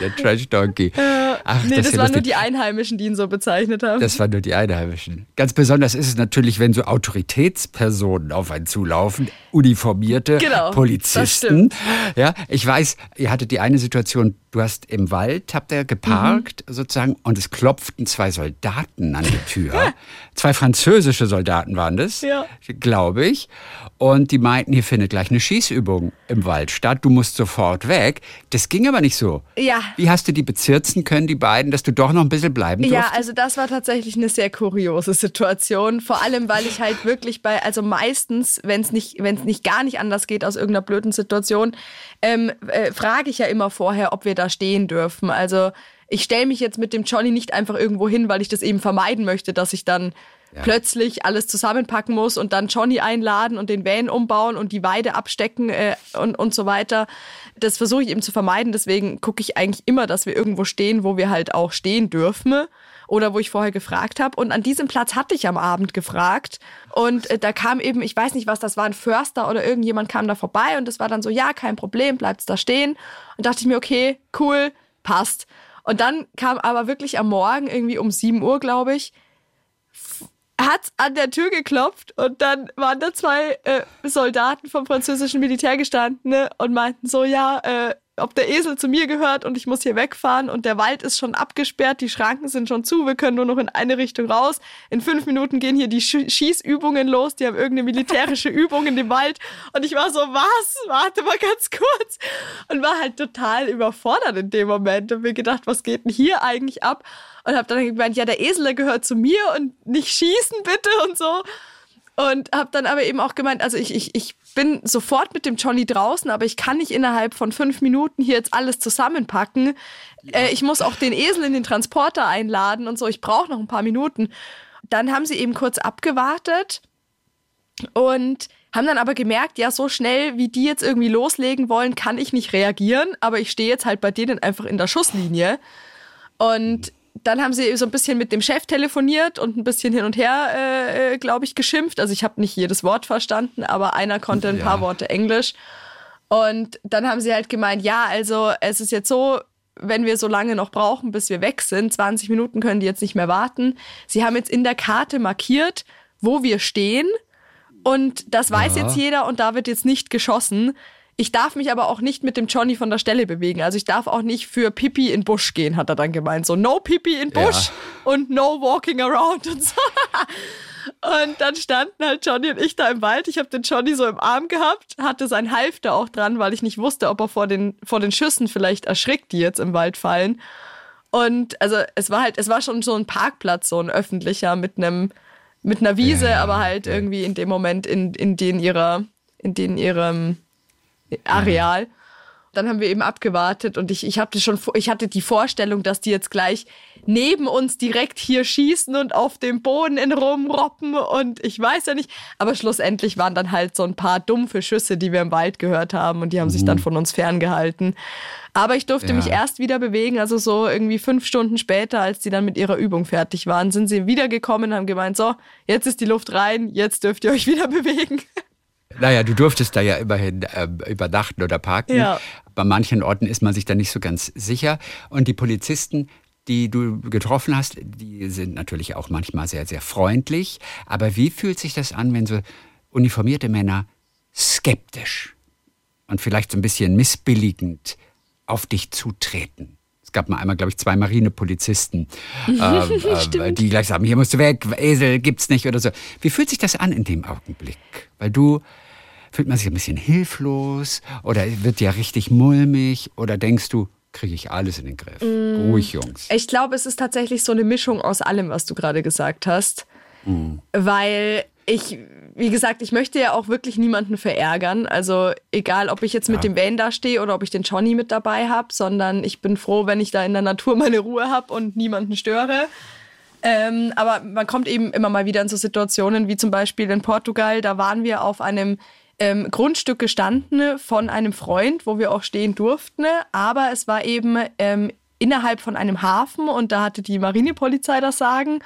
Der Trash Donkey. Ach, nee, das, das waren nur die Einheimischen, die ihn so bezeichnet haben. Das waren nur die Einheimischen. Ganz besonders ist es natürlich, wenn so Autoritätspersonen auf einen zulaufen, uniformierte genau, Polizisten. Ja, ich weiß, ihr hattet die eine Situation, du hast im Wald, habt ihr geparkt mhm. sozusagen und es klopften zwei Soldaten an die Tür. zwei französische Soldaten waren das, ja. glaube ich. Und die meinten, hier findet gleich eine Schießübung im Wald statt. Du musst sofort weg. Das ging aber nicht so. Ja. Wie hast du die bezirzen können, die beiden, dass du doch noch ein bisschen bleiben durftest? Ja, also das war tatsächlich eine sehr kuriose Situation. Vor allem, weil ich halt wirklich bei, also meistens, wenn es nicht, wenn es nicht gar nicht anders geht aus irgendeiner blöden Situation, ähm, äh, frage ich ja immer vorher, ob wir da stehen dürfen. Also ich stelle mich jetzt mit dem Johnny nicht einfach irgendwo hin, weil ich das eben vermeiden möchte, dass ich dann ja. plötzlich alles zusammenpacken muss und dann Johnny einladen und den Van umbauen und die Weide abstecken äh, und, und so weiter. Das versuche ich eben zu vermeiden. Deswegen gucke ich eigentlich immer, dass wir irgendwo stehen, wo wir halt auch stehen dürfen oder wo ich vorher gefragt habe. Und an diesem Platz hatte ich am Abend gefragt. Und äh, da kam eben, ich weiß nicht was, das war ein Förster oder irgendjemand kam da vorbei und das war dann so, ja, kein Problem, bleibt's da stehen. Und dachte ich mir, okay, cool, passt. Und dann kam aber wirklich am Morgen, irgendwie um 7 Uhr, glaube ich, hat an der Tür geklopft und dann waren da zwei äh, Soldaten vom französischen Militär gestanden ne, und meinten so, ja, äh, ob der Esel zu mir gehört und ich muss hier wegfahren und der Wald ist schon abgesperrt, die Schranken sind schon zu, wir können nur noch in eine Richtung raus. In fünf Minuten gehen hier die Schießübungen los, die haben irgendeine militärische *laughs* Übung in dem Wald und ich war so, was? Warte mal ganz kurz und war halt total überfordert in dem Moment und mir gedacht, was geht denn hier eigentlich ab? Und habe dann gemeint, ja, der Esel, der gehört zu mir und nicht schießen bitte und so. Und habe dann aber eben auch gemeint, also ich, ich, ich bin sofort mit dem Johnny draußen, aber ich kann nicht innerhalb von fünf Minuten hier jetzt alles zusammenpacken. Ja. Äh, ich muss auch den Esel in den Transporter einladen und so. Ich brauche noch ein paar Minuten. Dann haben sie eben kurz abgewartet und haben dann aber gemerkt, ja, so schnell wie die jetzt irgendwie loslegen wollen, kann ich nicht reagieren, aber ich stehe jetzt halt bei denen einfach in der Schusslinie. Und dann haben sie so ein bisschen mit dem Chef telefoniert und ein bisschen hin und her, äh, äh glaube ich, geschimpft. Also ich habe nicht jedes Wort verstanden, aber einer konnte ein ja. paar Worte Englisch. Und dann haben sie halt gemeint, ja, also es ist jetzt so, wenn wir so lange noch brauchen, bis wir weg sind, 20 Minuten können die jetzt nicht mehr warten. Sie haben jetzt in der Karte markiert, wo wir stehen. Und das weiß ja. jetzt jeder und da wird jetzt nicht geschossen. Ich darf mich aber auch nicht mit dem Johnny von der Stelle bewegen. Also ich darf auch nicht für Pipi in Busch gehen, hat er dann gemeint. So, no Pipi in Busch ja. und no walking around und so. *laughs* Und dann standen halt Johnny und ich da im Wald. Ich habe den Johnny so im Arm gehabt, hatte sein Halfter auch dran, weil ich nicht wusste, ob er vor den, vor den Schüssen vielleicht erschrickt, die jetzt im Wald fallen. Und also es war halt, es war schon so ein Parkplatz, so ein öffentlicher mit einem, mit einer Wiese, ja, aber halt ja. irgendwie in dem Moment in, in den ihrer, in den ihrem Areal. Dann haben wir eben abgewartet und ich, ich hatte schon, ich hatte die Vorstellung, dass die jetzt gleich neben uns direkt hier schießen und auf dem Boden in rumroppen und ich weiß ja nicht. Aber schlussendlich waren dann halt so ein paar dumpfe Schüsse, die wir im Wald gehört haben und die haben mhm. sich dann mhm. von uns ferngehalten. Aber ich durfte ja. mich erst wieder bewegen, also so irgendwie fünf Stunden später, als die dann mit ihrer Übung fertig waren, sind sie wiedergekommen und haben gemeint, so, jetzt ist die Luft rein, jetzt dürft ihr euch wieder *laughs* bewegen. Naja, du durftest da ja immerhin äh, übernachten oder parken. Ja. Bei manchen Orten ist man sich da nicht so ganz sicher. Und die Polizisten, die du getroffen hast, die sind natürlich auch manchmal sehr, sehr freundlich. Aber wie fühlt sich das an, wenn so uniformierte Männer skeptisch und vielleicht so ein bisschen missbilligend auf dich zutreten? Es gab mal einmal, glaube ich, zwei Marinepolizisten, *laughs* ähm, äh, die gleich sagen, hier musst du weg, Esel gibt's nicht oder so. Wie fühlt sich das an in dem Augenblick? Weil du Fühlt man sich ein bisschen hilflos oder wird ja richtig mulmig oder denkst du, kriege ich alles in den Griff? Mm. Ruhig, Jungs. Ich glaube, es ist tatsächlich so eine Mischung aus allem, was du gerade gesagt hast. Mm. Weil ich, wie gesagt, ich möchte ja auch wirklich niemanden verärgern. Also egal, ob ich jetzt mit ja. dem Van da stehe oder ob ich den Johnny mit dabei habe, sondern ich bin froh, wenn ich da in der Natur meine Ruhe habe und niemanden störe. Ähm, aber man kommt eben immer mal wieder in so Situationen wie zum Beispiel in Portugal. Da waren wir auf einem ähm, Grundstück gestanden von einem Freund, wo wir auch stehen durften. Aber es war eben ähm, innerhalb von einem Hafen und da hatte die Marinepolizei das Sagen.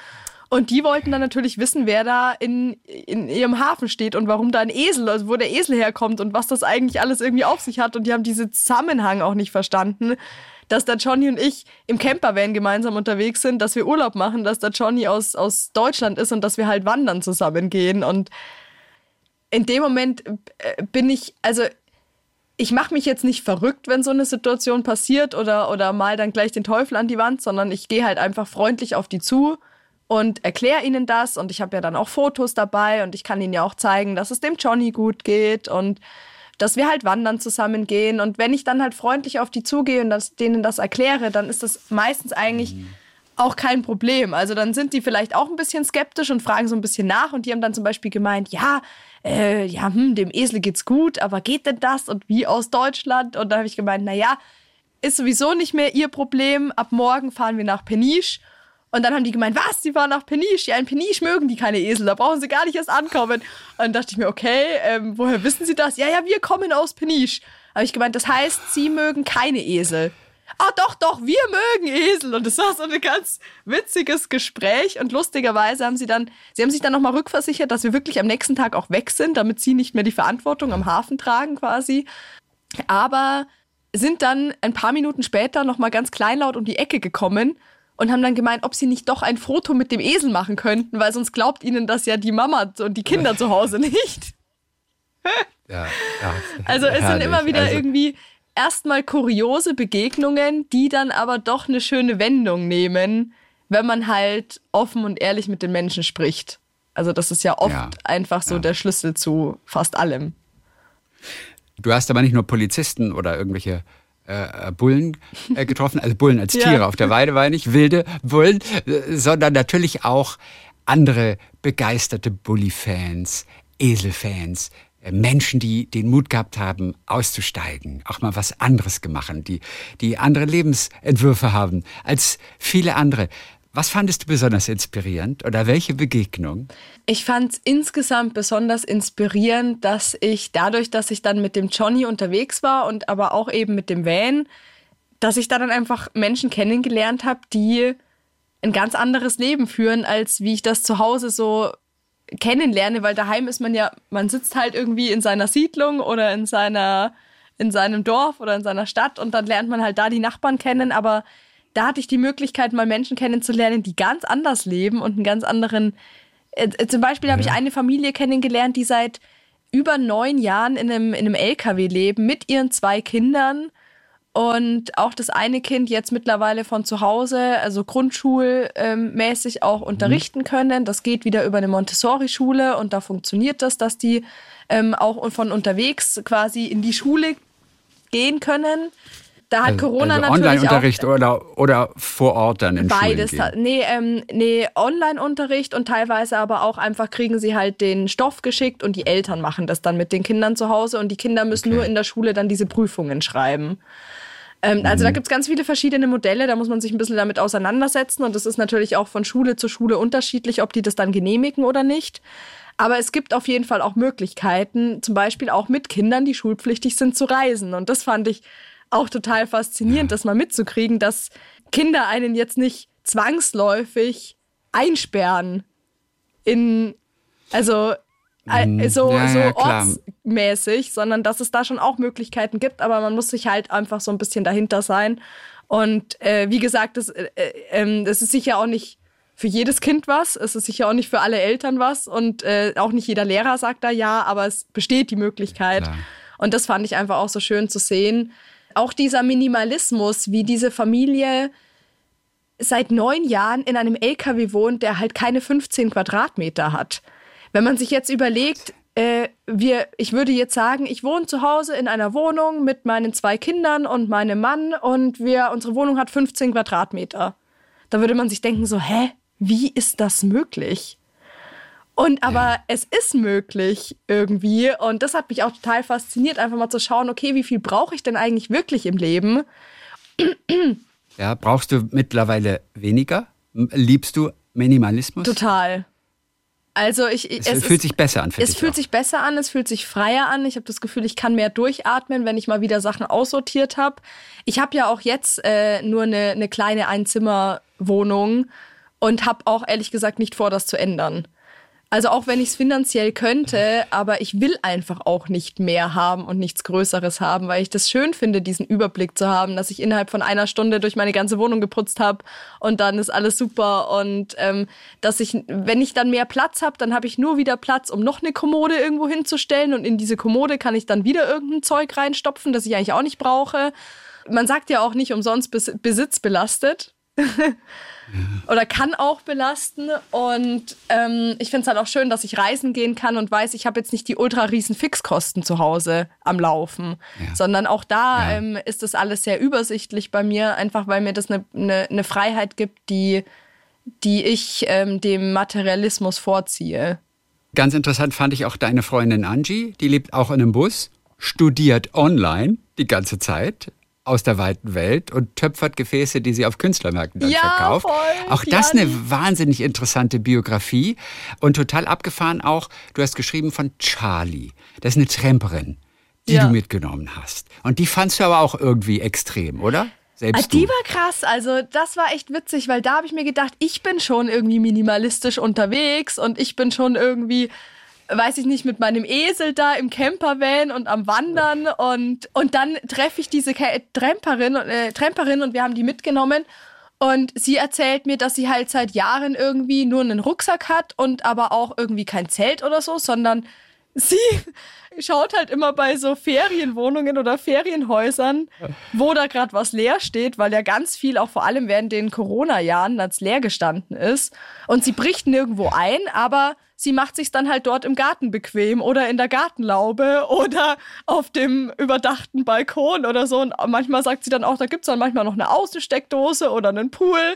Und die wollten dann natürlich wissen, wer da in, in ihrem Hafen steht und warum da ein Esel, also wo der Esel herkommt und was das eigentlich alles irgendwie auf sich hat. Und die haben diesen Zusammenhang auch nicht verstanden, dass da Johnny und ich im Campervan gemeinsam unterwegs sind, dass wir Urlaub machen, dass da Johnny aus, aus Deutschland ist und dass wir halt wandern zusammen gehen. Und in dem Moment äh, bin ich, also ich mache mich jetzt nicht verrückt, wenn so eine Situation passiert oder, oder mal dann gleich den Teufel an die Wand, sondern ich gehe halt einfach freundlich auf die zu und erkläre ihnen das. Und ich habe ja dann auch Fotos dabei und ich kann ihnen ja auch zeigen, dass es dem Johnny gut geht und dass wir halt wandern zusammen gehen. Und wenn ich dann halt freundlich auf die zugehe und das, denen das erkläre, dann ist das meistens eigentlich auch kein Problem. Also dann sind die vielleicht auch ein bisschen skeptisch und fragen so ein bisschen nach. Und die haben dann zum Beispiel gemeint, ja, äh, ja, hm, dem Esel geht's gut, aber geht denn das und wie aus Deutschland? Und da habe ich gemeint, na ja, ist sowieso nicht mehr ihr Problem. Ab morgen fahren wir nach Peniche. Und dann haben die gemeint, was, die fahren nach Peniche? Ja, in Peniche mögen die keine Esel, da brauchen sie gar nicht erst ankommen. Und dann dachte ich mir, okay, ähm, woher wissen sie das? Ja, ja, wir kommen aus Peniche. Habe ich gemeint, das heißt, sie mögen keine Esel ah doch, doch, wir mögen Esel. Und es war so ein ganz witziges Gespräch. Und lustigerweise haben sie dann, sie haben sich dann nochmal rückversichert, dass wir wirklich am nächsten Tag auch weg sind, damit sie nicht mehr die Verantwortung am Hafen tragen quasi. Aber sind dann ein paar Minuten später nochmal ganz kleinlaut um die Ecke gekommen und haben dann gemeint, ob sie nicht doch ein Foto mit dem Esel machen könnten, weil sonst glaubt ihnen das ja die Mama und die Kinder zu Hause *laughs* nicht. Ja, ja, also es herrlich. sind immer wieder also, irgendwie erstmal kuriose Begegnungen, die dann aber doch eine schöne Wendung nehmen, wenn man halt offen und ehrlich mit den Menschen spricht. Also das ist ja oft ja, einfach so ja. der Schlüssel zu fast allem. Du hast aber nicht nur Polizisten oder irgendwelche äh, äh Bullen äh, getroffen, also Bullen als *laughs* Tiere ja. auf der Weide war nicht, wilde Bullen, äh, sondern natürlich auch andere begeisterte Bully-Fans, Esel-Fans, äh, Menschen, die den Mut gehabt haben, auszusteigen, auch mal was anderes gemacht, die, die andere Lebensentwürfe haben als viele andere. Was fandest du besonders inspirierend oder welche Begegnung? Ich fand es insgesamt besonders inspirierend, dass ich dadurch, dass ich dann mit dem Johnny unterwegs war und aber auch eben mit dem Van, dass ich da dann einfach Menschen kennengelernt habe, die ein ganz anderes Leben führen, als wie ich das zu Hause so kennenlerne, weil daheim ist man ja, man sitzt halt irgendwie in seiner Siedlung oder in seiner, in seinem Dorf oder in seiner Stadt und dann lernt man halt da die Nachbarn kennen, aber da hatte ich die Möglichkeit, mal Menschen kennenzulernen, die ganz anders leben und einen ganz anderen. Äh, äh zum Beispiel ja. habe ich eine Familie kennengelernt, die seit über neun Jahren in einem, in einem LKW leben mit ihren zwei Kindern und auch das eine Kind jetzt mittlerweile von zu Hause, also grundschulmäßig auch unterrichten mhm. können. Das geht wieder über eine Montessori-Schule und da funktioniert das, dass die ähm, auch von unterwegs quasi in die Schule gehen können. Da hat also, Corona also natürlich Online-Unterricht oder, oder vor Ort dann in Beides. Schulen gehen. Nee, ähm, nee Online-Unterricht und teilweise aber auch einfach kriegen sie halt den Stoff geschickt und die Eltern machen das dann mit den Kindern zu Hause und die Kinder müssen okay. nur in der Schule dann diese Prüfungen schreiben. Ähm, also da mhm. gibt es ganz viele verschiedene Modelle, da muss man sich ein bisschen damit auseinandersetzen und es ist natürlich auch von Schule zu Schule unterschiedlich, ob die das dann genehmigen oder nicht. Aber es gibt auf jeden Fall auch Möglichkeiten, zum Beispiel auch mit Kindern, die schulpflichtig sind, zu reisen. Und das fand ich auch total faszinierend, ja. das mal mitzukriegen, dass Kinder einen jetzt nicht zwangsläufig einsperren in, also äh, so, ja, so ja, ortsmäßig, sondern dass es da schon auch Möglichkeiten gibt, aber man muss sich halt einfach so ein bisschen dahinter sein. Und äh, wie gesagt, das, äh, äh, ähm, das ist sicher auch nicht für jedes Kind was, es ist sicher auch nicht für alle Eltern was und äh, auch nicht jeder Lehrer sagt da ja, aber es besteht die Möglichkeit. Klar. Und das fand ich einfach auch so schön zu sehen. Auch dieser Minimalismus, wie diese Familie seit neun Jahren in einem LKW wohnt, der halt keine 15 Quadratmeter hat. Wenn man sich jetzt überlegt, äh, wir, ich würde jetzt sagen, ich wohne zu Hause in einer Wohnung mit meinen zwei Kindern und meinem Mann und wir, unsere Wohnung hat 15 Quadratmeter. Da würde man sich denken so, hä, wie ist das möglich? Und aber ja. es ist möglich irgendwie und das hat mich auch total fasziniert, einfach mal zu schauen, okay, wie viel brauche ich denn eigentlich wirklich im Leben? Ja, brauchst du mittlerweile weniger? Liebst du Minimalismus? Total. Also ich, es, es fühlt ist, sich besser an. Es fühlt auch. sich besser an, es fühlt sich freier an. Ich habe das Gefühl, ich kann mehr durchatmen, wenn ich mal wieder Sachen aussortiert habe. Ich habe ja auch jetzt äh, nur eine, eine kleine Einzimmerwohnung und habe auch ehrlich gesagt nicht vor, das zu ändern. Also auch wenn ich es finanziell könnte, aber ich will einfach auch nicht mehr haben und nichts Größeres haben, weil ich das schön finde, diesen Überblick zu haben, dass ich innerhalb von einer Stunde durch meine ganze Wohnung geputzt habe und dann ist alles super und ähm, dass ich, wenn ich dann mehr Platz habe, dann habe ich nur wieder Platz, um noch eine Kommode irgendwo hinzustellen und in diese Kommode kann ich dann wieder irgendein Zeug reinstopfen, das ich eigentlich auch nicht brauche. Man sagt ja auch nicht umsonst Besitz belastet. *laughs* oder kann auch belasten. Und ähm, ich finde es halt auch schön, dass ich reisen gehen kann und weiß, ich habe jetzt nicht die ultra riesen Fixkosten zu Hause am Laufen, ja. sondern auch da ja. ähm, ist das alles sehr übersichtlich bei mir, einfach weil mir das eine ne, ne Freiheit gibt, die, die ich ähm, dem Materialismus vorziehe. Ganz interessant fand ich auch deine Freundin Angie, die lebt auch in einem Bus, studiert online die ganze Zeit, aus der weiten Welt und töpfert Gefäße, die sie auf Künstlermärkten dann ja, verkauft. Voll, auch das eine wahnsinnig interessante Biografie und total abgefahren auch. Du hast geschrieben von Charlie. Das ist eine Tramperin, die ja. du mitgenommen hast. Und die fandst du aber auch irgendwie extrem, oder? Selbst ah, die war krass. Also das war echt witzig, weil da habe ich mir gedacht, ich bin schon irgendwie minimalistisch unterwegs und ich bin schon irgendwie weiß ich nicht, mit meinem Esel da im Campervan und am Wandern und, und dann treffe ich diese Tramperin, äh, Tramperin und wir haben die mitgenommen und sie erzählt mir, dass sie halt seit Jahren irgendwie nur einen Rucksack hat und aber auch irgendwie kein Zelt oder so, sondern *laughs* sie schaut halt immer bei so Ferienwohnungen oder Ferienhäusern, wo da gerade was leer steht, weil ja ganz viel auch vor allem während den Corona-Jahren als leer gestanden ist. Und sie bricht nirgendwo ein, aber sie macht sich dann halt dort im Garten bequem oder in der Gartenlaube oder auf dem überdachten Balkon oder so. Und manchmal sagt sie dann auch, da gibt's dann manchmal noch eine Außensteckdose oder einen Pool.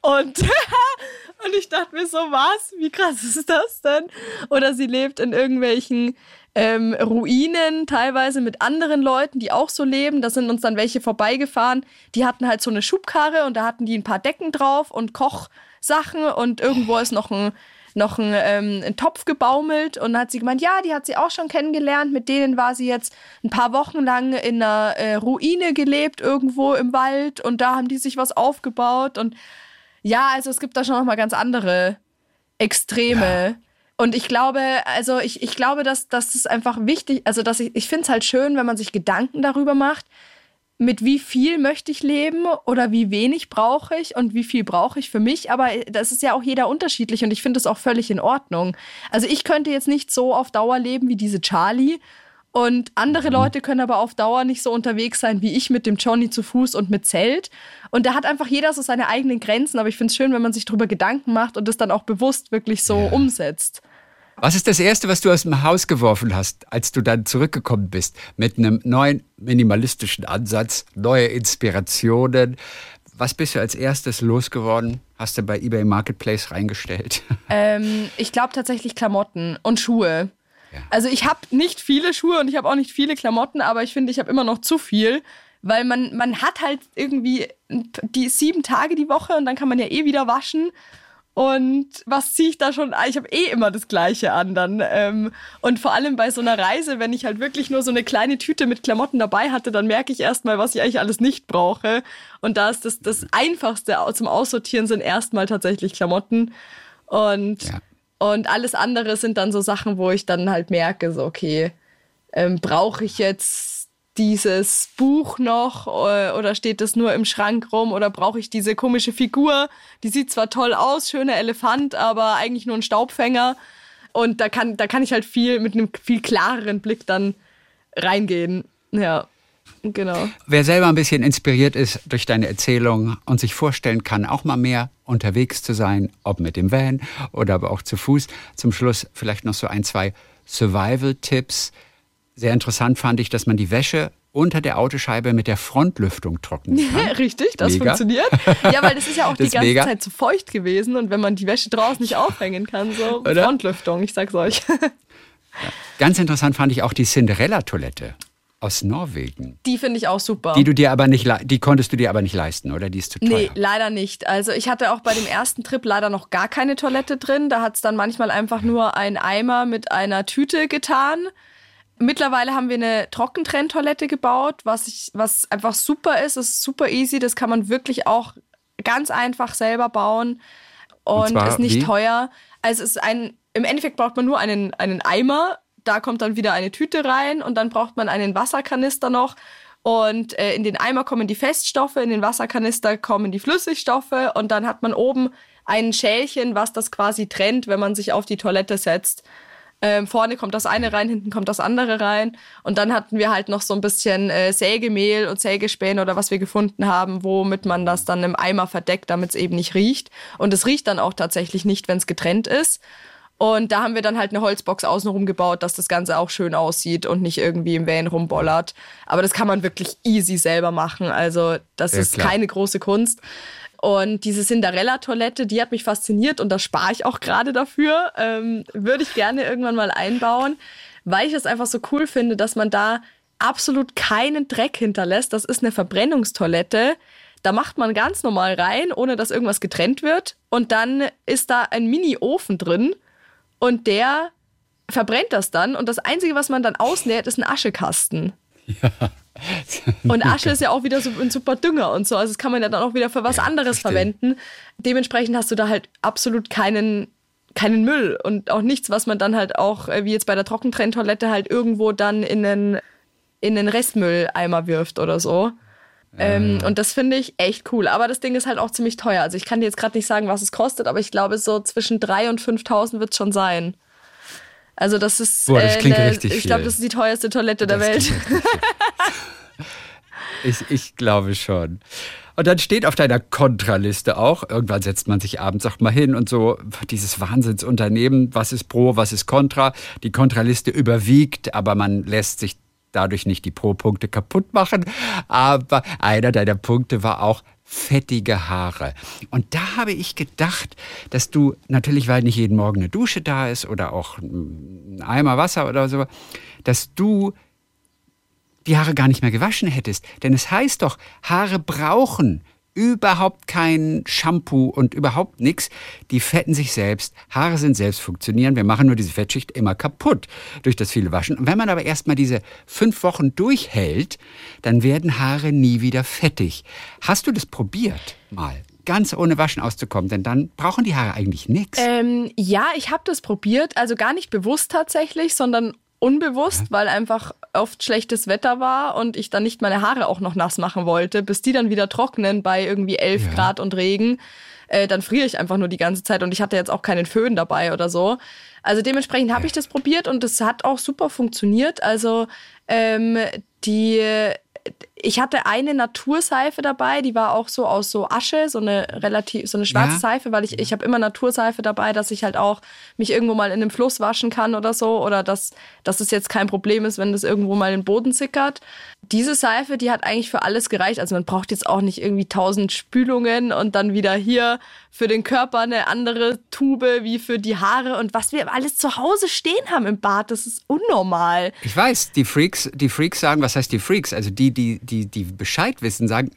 Und, *laughs* und ich dachte mir so, was? Wie krass ist das denn? Oder sie lebt in irgendwelchen ähm, Ruinen, teilweise mit anderen Leuten, die auch so leben. Da sind uns dann welche vorbeigefahren. Die hatten halt so eine Schubkarre und da hatten die ein paar Decken drauf und Kochsachen und irgendwo ist noch ein noch ein, ähm, ein Topf gebaumelt und dann hat sie gemeint, ja, die hat sie auch schon kennengelernt. Mit denen war sie jetzt ein paar Wochen lang in einer äh, Ruine gelebt, irgendwo im Wald und da haben die sich was aufgebaut und ja, also es gibt da schon noch mal ganz andere Extreme. Ja. Und ich glaube, also ich, ich glaube, dass, dass es einfach wichtig, also dass ich, ich finde es halt schön, wenn man sich Gedanken darüber macht, mit wie viel möchte ich leben oder wie wenig brauche ich und wie viel brauche ich für mich. Aber das ist ja auch jeder unterschiedlich und ich finde es auch völlig in Ordnung. Also ich könnte jetzt nicht so auf Dauer leben wie diese Charlie. Und andere mhm. Leute können aber auf Dauer nicht so unterwegs sein wie ich mit dem Johnny zu Fuß und mit Zelt. Und da hat einfach jeder so seine eigenen Grenzen. Aber ich finde es schön, wenn man sich darüber Gedanken macht und das dann auch bewusst wirklich so ja. umsetzt. Was ist das Erste, was du aus dem Haus geworfen hast, als du dann zurückgekommen bist mit einem neuen minimalistischen Ansatz, neue Inspirationen? Was bist du als erstes losgeworden? Hast du bei eBay Marketplace reingestellt? *laughs* Ähm, ich glaube tatsächlich Klamotten und Schuhe. Ja. Also ich habe nicht viele Schuhe und ich habe auch nicht viele Klamotten, aber ich finde, ich habe immer noch zu viel, weil man, man hat halt irgendwie die sieben Tage die Woche und dann kann man ja eh wieder waschen. Und was ziehe ich da schon? Ich habe eh immer das Gleiche an dann. Ähm, und vor allem bei so einer Reise, wenn ich halt wirklich nur so eine kleine Tüte mit Klamotten dabei hatte, dann merke ich erstmal, was ich eigentlich alles nicht brauche. Und da ist das, das Einfachste zum Aussortieren sind erstmal tatsächlich Klamotten. Und, ja. und alles andere sind dann so Sachen, wo ich dann halt merke, so, okay, ähm, brauche ich jetzt dieses Buch noch äh, oder steht das nur im Schrank rum oder brauche ich diese komische Figur? Die sieht zwar toll aus, schöner Elefant, aber eigentlich nur ein Staubfänger. Und da kann, da kann ich halt viel mit einem viel klareren Blick dann reingehen. Ja, genau. Wer selber ein bisschen inspiriert ist durch deine Erzählung und sich vorstellen kann, auch mal mehr unterwegs zu sein, ob mit dem Van oder aber auch zu Fuß. Zum Schluss vielleicht noch so ein, zwei Survival-Tipps sehr interessant fand ich, dass man die Wäsche unter der Autoscheibe mit der Frontlüftung trocknen kann. Richtig, das mega. funktioniert. *laughs* Ja, weil das ist ja auch die ganze mega. Zeit zu feucht gewesen und wenn man die Wäsche draußen nicht aufhängen kann, so *laughs* Oder? Frontlüftung, ich sag's euch. Ja. Ganz interessant fand ich auch die Cinderella-Toilette aus Norwegen. Die finde ich auch super. Die du dir aber nicht, die konntest du dir aber nicht leisten, oder? Die ist zu teuer. Nee, leider nicht. Also ich hatte auch bei dem ersten Trip leider noch gar keine Toilette drin. Da hat es dann manchmal einfach nur ein Eimer mit einer Tüte getan. Mittlerweile haben wir eine Trockentrenntoilette gebaut, was, ich, was einfach super ist. Es ist super easy. Das kann man wirklich auch ganz einfach selber bauen. und, Und ist nicht wie? teuer. Also es ist ein, im Endeffekt braucht man nur einen, einen Eimer, da kommt dann wieder eine Tüte rein und dann braucht man einen Wasserkanister noch. Und äh, in den Eimer kommen die Feststoffe, in den Wasserkanister kommen die Flüssigstoffe und dann hat man oben ein Schälchen, was das quasi trennt, wenn man sich auf die Toilette setzt. Ähm, vorne kommt das eine rein, hinten kommt das andere rein. Und dann hatten wir halt noch so ein bisschen äh, Sägemehl und Sägespäne oder was wir gefunden haben, womit man das dann im Eimer verdeckt, damit es eben nicht riecht. Und es riecht dann auch tatsächlich nicht, wenn es getrennt ist. Und da haben wir dann halt eine Holzbox außenrum gebaut, dass das Ganze auch schön aussieht und nicht irgendwie im Van rumbollert. Aber das kann man wirklich easy selber machen. Also das Ja, ist klar. keine große Kunst. Und diese Cinderella-Toilette, die hat mich fasziniert und da spare ich auch gerade dafür. Ähm, Würde ich gerne irgendwann mal einbauen, weil ich es einfach so cool finde, dass man da absolut keinen Dreck hinterlässt. Das ist eine Verbrennungstoilette. Da macht man ganz normal rein, ohne dass irgendwas getrennt wird. Und dann ist da ein Mini-Ofen drin und der verbrennt das dann. Und das Einzige, was man dann ausnäht, ist ein Aschekasten. *laughs* Und Asche ist ja auch wieder so ein super Dünger und so. Also das kann man ja dann auch wieder für was Ja, anderes verstehe. verwenden. Dementsprechend hast du da halt absolut keinen, keinen Müll und auch nichts, was man dann halt auch, äh, wie jetzt bei der Trockentrenntoilette, halt irgendwo dann in den, in den Restmülleimer wirft oder so. Ähm, und das finde ich echt cool. Aber das Ding ist halt auch ziemlich teuer. Also ich kann dir jetzt gerade nicht sagen, was es kostet, aber ich glaube, so zwischen 3.000 und 5.000 wird es schon sein. Also das ist, Boah, das klingt ne- richtig ich glaube, das ist die teuerste Toilette der Das Welt. *laughs* Ich, ich glaube schon. Und dann steht auf deiner Kontraliste auch, irgendwann setzt man sich abends auch mal hin und so, dieses Wahnsinnsunternehmen, was ist Pro, was ist Contra. Die Kontraliste überwiegt, aber man lässt sich dadurch nicht die Pro-Punkte kaputt machen. Aber einer deiner Punkte war auch fettige Haare. Und da habe ich gedacht, dass du natürlich, weil nicht jeden Morgen eine Dusche da ist oder auch ein Eimer Wasser oder so, dass du die Haare gar nicht mehr gewaschen hättest. Denn es heißt doch, Haare brauchen überhaupt kein Shampoo und überhaupt nichts. Die fetten sich selbst. Haare sind selbst funktionieren. Wir machen nur diese Fettschicht immer kaputt durch das viele Waschen. Und wenn man aber erstmal diese fünf Wochen durchhält, dann werden Haare nie wieder fettig. Hast du das probiert mal? Ganz ohne Waschen auszukommen, denn dann brauchen die Haare eigentlich nichts. Ähm, ja, ich habe das probiert, also gar nicht bewusst tatsächlich, sondern unbewusst, weil einfach oft schlechtes Wetter war und ich dann nicht meine Haare auch noch nass machen wollte, bis die dann wieder trocknen bei irgendwie 11 Ja. Grad und Regen. Äh, dann friere ich einfach nur die ganze Zeit und ich hatte jetzt auch keinen Föhn dabei oder so. Also dementsprechend habe ich das probiert und es hat auch super funktioniert. Also ähm, die ich hatte eine Naturseife dabei, die war auch so aus so Asche, so eine relativ, so eine schwarze Ja. Seife, weil ich, ich habe immer Naturseife dabei, dass ich halt auch mich irgendwo mal in einem Fluss waschen kann oder so. Oder dass, dass es jetzt kein Problem ist, wenn das irgendwo mal in den Boden sickert. Diese Seife, die hat eigentlich für alles gereicht. Also man braucht jetzt auch nicht irgendwie tausend Spülungen und dann wieder hier für den Körper eine andere Tube wie für die Haare und was wir alles zu Hause stehen haben im Bad, das ist unnormal. Ich weiß, die Freaks, die Freaks sagen, was heißt die Freaks? Also die, die, die, die Bescheid wissen, sagen,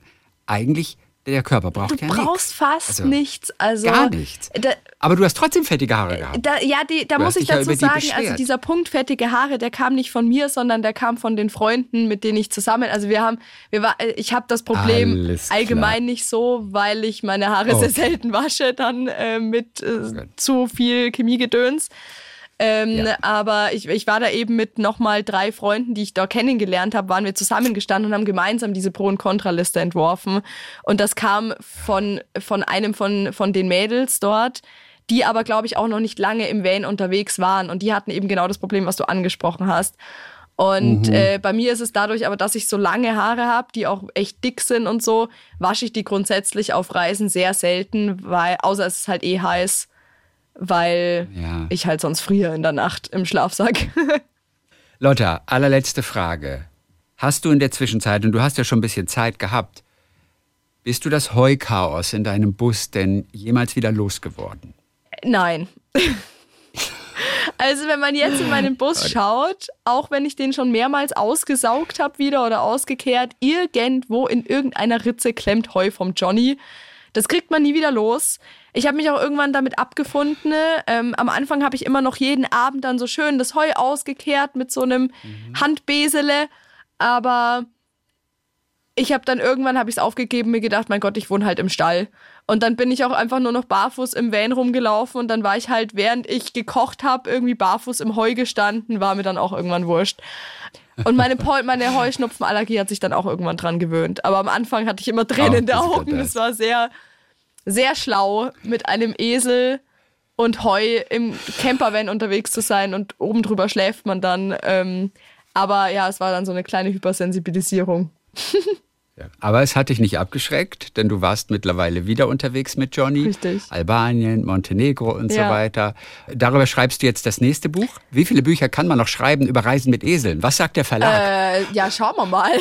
eigentlich, der Körper braucht Du ja brauchst nichts. fast Also, nichts. Also Gar nichts. Da, Aber du hast trotzdem fettige Haare gehabt. da, ja, die, da Du muss ich ja dazu die sagen, beschwert. also dieser Punkt fettige Haare, der kam nicht von mir, sondern der kam von den Freunden, mit denen ich zusammen. Also wir haben, wir war, äh, ich habe das Problem allgemein nicht so, weil ich meine Haare sehr Okay. selten wasche, dann äh, mit äh, zu viel Chemiegedöns. Ähm, Ja. Aber ich, ich war da eben mit nochmal drei Freunden, die ich da kennengelernt habe, waren wir zusammengestanden und haben gemeinsam diese Pro- und Kontraliste entworfen. Und das kam von, von einem von, von den Mädels dort, die aber, glaube ich, auch noch nicht lange im Van unterwegs waren. Und die hatten eben genau das Problem, was du angesprochen hast. Und äh, bei mir ist es dadurch aber, dass ich so lange Haare habe, die auch echt dick sind und so, wasche ich die grundsätzlich auf Reisen sehr selten, weil, außer es ist halt eh heiß, weil Ja. ich halt sonst friere in der Nacht im Schlafsack. *laughs* Lotta, allerletzte Frage. Hast du in der Zwischenzeit, und du hast ja schon ein bisschen Zeit gehabt, bist du das Heuchaos in deinem Bus denn jemals wieder losgeworden? Nein. Also wenn man jetzt in meinen Bus schaut, auch wenn ich den schon mehrmals ausgesaugt habe wieder oder ausgekehrt, irgendwo in irgendeiner Ritze klemmt Heu vom Johnny. Das kriegt man nie wieder los. Ich habe mich auch irgendwann damit abgefunden. Ähm, am Anfang habe ich immer noch jeden Abend dann so schön das Heu ausgekehrt mit so einem Handbesele. Aber ich habe dann irgendwann habe ich es aufgegeben, mir gedacht, mein Gott, ich wohne halt im Stall Und dann bin ich auch einfach nur noch barfuß im Van rumgelaufen und dann war ich halt, während ich gekocht habe, irgendwie barfuß im Heu gestanden, war mir dann auch irgendwann wurscht. Und meine, *laughs* Pol meine Heuschnupfenallergie hat sich dann auch irgendwann dran gewöhnt. Aber am Anfang hatte ich immer Tränen Oh, in den Augen. Das war sehr, sehr schlau, mit einem Esel und Heu im Campervan unterwegs zu sein und oben drüber schläft man dann. Ähm, aber ja, es war dann so eine kleine Hypersensibilisierung. *laughs* Aber es hat dich nicht abgeschreckt, denn du warst mittlerweile wieder unterwegs mit Johnny. Richtig. Albanien, Montenegro und so Ja. weiter. Darüber schreibst du jetzt das nächste Buch. Wie viele Bücher kann man noch schreiben über Reisen mit Eseln? Was sagt der Verlag? Äh, ja, schauen wir mal. *laughs*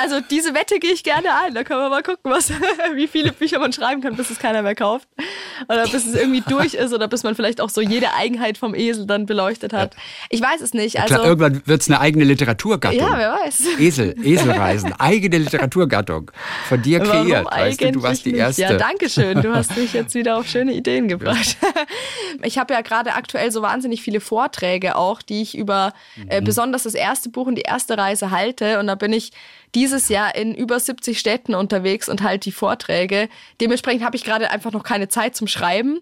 Also diese Wette gehe ich gerne ein. Da können wir mal gucken, was, *laughs* wie viele Bücher man schreiben kann, bis es keiner mehr kauft. Oder bis es irgendwie durch ist oder bis man vielleicht auch so jede Eigenheit vom Esel dann beleuchtet hat. Ich weiß es nicht. Also, Klar, irgendwann wird es eine eigene Literaturgattung. ja, wer weiß. Esel, Eselreisen, *laughs* eigene Literaturgattung. Von dir Warum kreiert. Weißt du, du warst die nicht? Erste. Ja, danke schön. Du hast *laughs* mich jetzt wieder auf schöne Ideen gebracht. Ich habe ja gerade aktuell so wahnsinnig viele Vorträge auch, die ich über Mhm. äh, besonders das erste Buch und die erste Reise halte. Und da bin ich dieses Jahr in über 70 Städten unterwegs und halte die Vorträge. Dementsprechend habe ich gerade einfach noch keine Zeit zum Schreiben.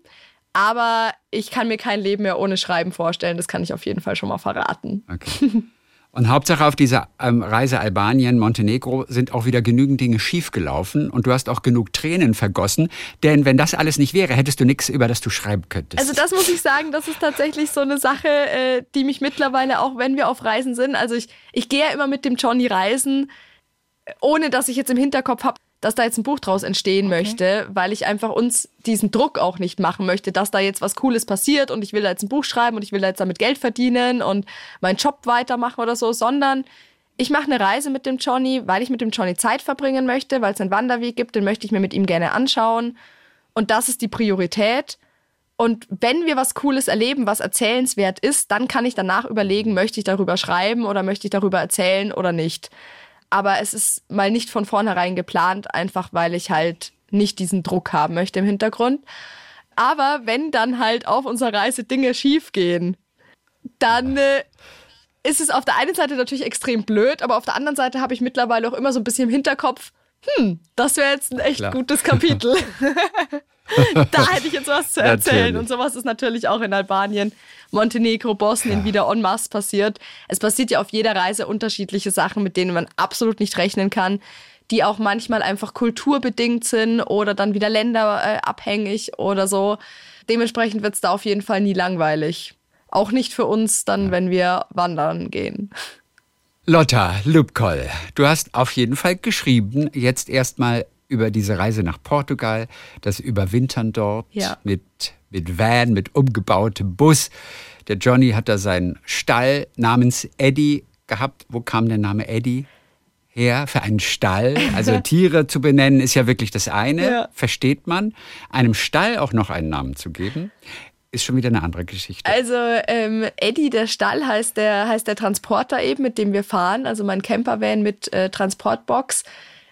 Aber ich kann mir kein Leben mehr ohne Schreiben vorstellen. Das kann ich auf jeden Fall schon mal verraten. Okay. *laughs* Und Hauptsache auf dieser ähm, Reise Albanien, Montenegro sind auch wieder genügend Dinge schiefgelaufen und du hast auch genug Tränen vergossen, denn wenn das alles nicht wäre, hättest du nichts, über das du schreiben könntest. Also das muss ich sagen, das ist tatsächlich so eine Sache, äh, die mich mittlerweile, auch wenn wir auf Reisen sind, also ich, ich gehe ja immer mit dem Johnny reisen, ohne dass ich jetzt im Hinterkopf habe, dass da jetzt ein Buch draus entstehen möchte, weil ich einfach uns diesen Druck auch nicht machen möchte, dass da jetzt was Cooles passiert und ich will da jetzt ein Buch schreiben und ich will da jetzt damit Geld verdienen und meinen Job weitermachen oder so, sondern ich mache eine Reise mit dem Johnny, weil ich mit dem Johnny Zeit verbringen möchte, weil es einen Wanderweg gibt, den möchte ich mir mit ihm gerne anschauen. Und das ist die Priorität. Und wenn wir was Cooles erleben, was erzählenswert ist, dann kann ich danach überlegen, möchte ich darüber schreiben oder möchte ich darüber erzählen oder nicht. Aber es ist mal nicht von vornherein geplant, einfach weil ich halt nicht diesen Druck haben möchte im Hintergrund. Aber wenn dann halt auf unserer Reise Dinge schiefgehen, dann äh, ist es auf der einen Seite natürlich extrem blöd, aber auf der anderen Seite habe ich mittlerweile auch immer so ein bisschen im Hinterkopf, hm, das wäre jetzt ein echt Klar. gutes Kapitel. *laughs* *laughs* da hätte ich jetzt was zu erzählen. Natürlich. Und sowas ist natürlich auch in Albanien, Montenegro, Bosnien wieder en masse passiert. Es passiert ja auf jeder Reise unterschiedliche Sachen, mit denen man absolut nicht rechnen kann, die auch manchmal einfach kulturbedingt sind oder dann wieder länderabhängig oder so. Dementsprechend wird es da auf jeden Fall nie langweilig. Auch nicht für uns dann, wenn wir wandern gehen. Lotta Lubkoll, du hast auf jeden Fall geschrieben, jetzt erstmal über diese Reise nach Portugal, das Überwintern dort Ja. mit, mit Van, mit umgebautem Bus. Der Johnny hat da seinen Stall namens Eddie gehabt. Wo kam der Name Eddie her? Für einen Stall. Also *laughs* Tiere zu benennen ist ja wirklich das eine, Ja. versteht man. Einem Stall auch noch einen Namen zu geben, ist schon wieder eine andere Geschichte. Also ähm, Eddie, der Stall, heißt der, heißt der Transporter eben, mit dem wir fahren. Also mein Campervan mit äh, Transportbox.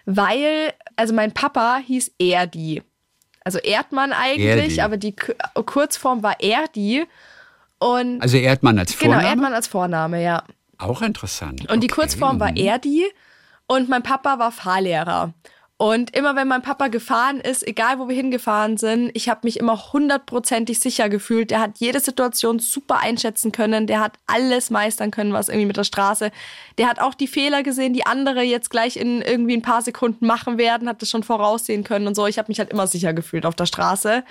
Weil, also mein Papa hieß Erdi. Also Erdmann eigentlich, Erdi. aber die K Kurzform war Erdi. Und Also Erdmann als genau, Vorname? Erdmann als Vorname, ja. Auch interessant. Und die Okay. Kurzform war Erdi und mein Papa war Fahrlehrer. Und immer wenn mein Papa gefahren ist, egal wo wir hingefahren sind, ich habe mich immer hundertprozentig sicher gefühlt. Der hat jede Situation super einschätzen können. Der hat alles meistern können, was irgendwie mit der Straße. Der hat auch die Fehler gesehen, die andere jetzt gleich in irgendwie ein paar Sekunden machen werden, hat das schon voraussehen können und so. Ich habe mich halt immer sicher gefühlt auf der Straße.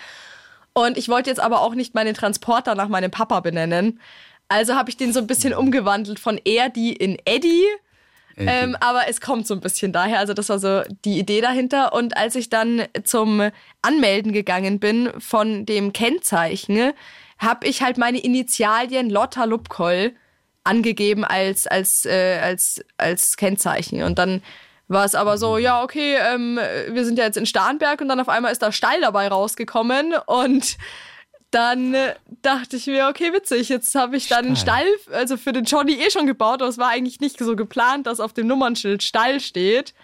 Und ich wollte jetzt aber auch nicht meinen Transporter nach meinem Papa benennen. Also habe ich den so ein bisschen umgewandelt von Erdi in Eddie. Ähm, aber es kommt so ein bisschen daher. Also das war so die Idee dahinter. Und als ich dann zum Anmelden gegangen bin von dem Kennzeichen, habe ich halt meine Initialien Lotta Lubkoll angegeben als, als, äh, als, als Kennzeichen. Und dann war es aber so, ja, okay, ähm, wir sind ja jetzt in Starnberg und dann auf einmal ist da Stall dabei rausgekommen und dann äh, dachte ich mir, okay, witzig, jetzt habe ich dann einen Stall. Stall, also für den Johnny eh schon gebaut, aber es war eigentlich nicht so geplant, dass auf dem Nummernschild Stall steht.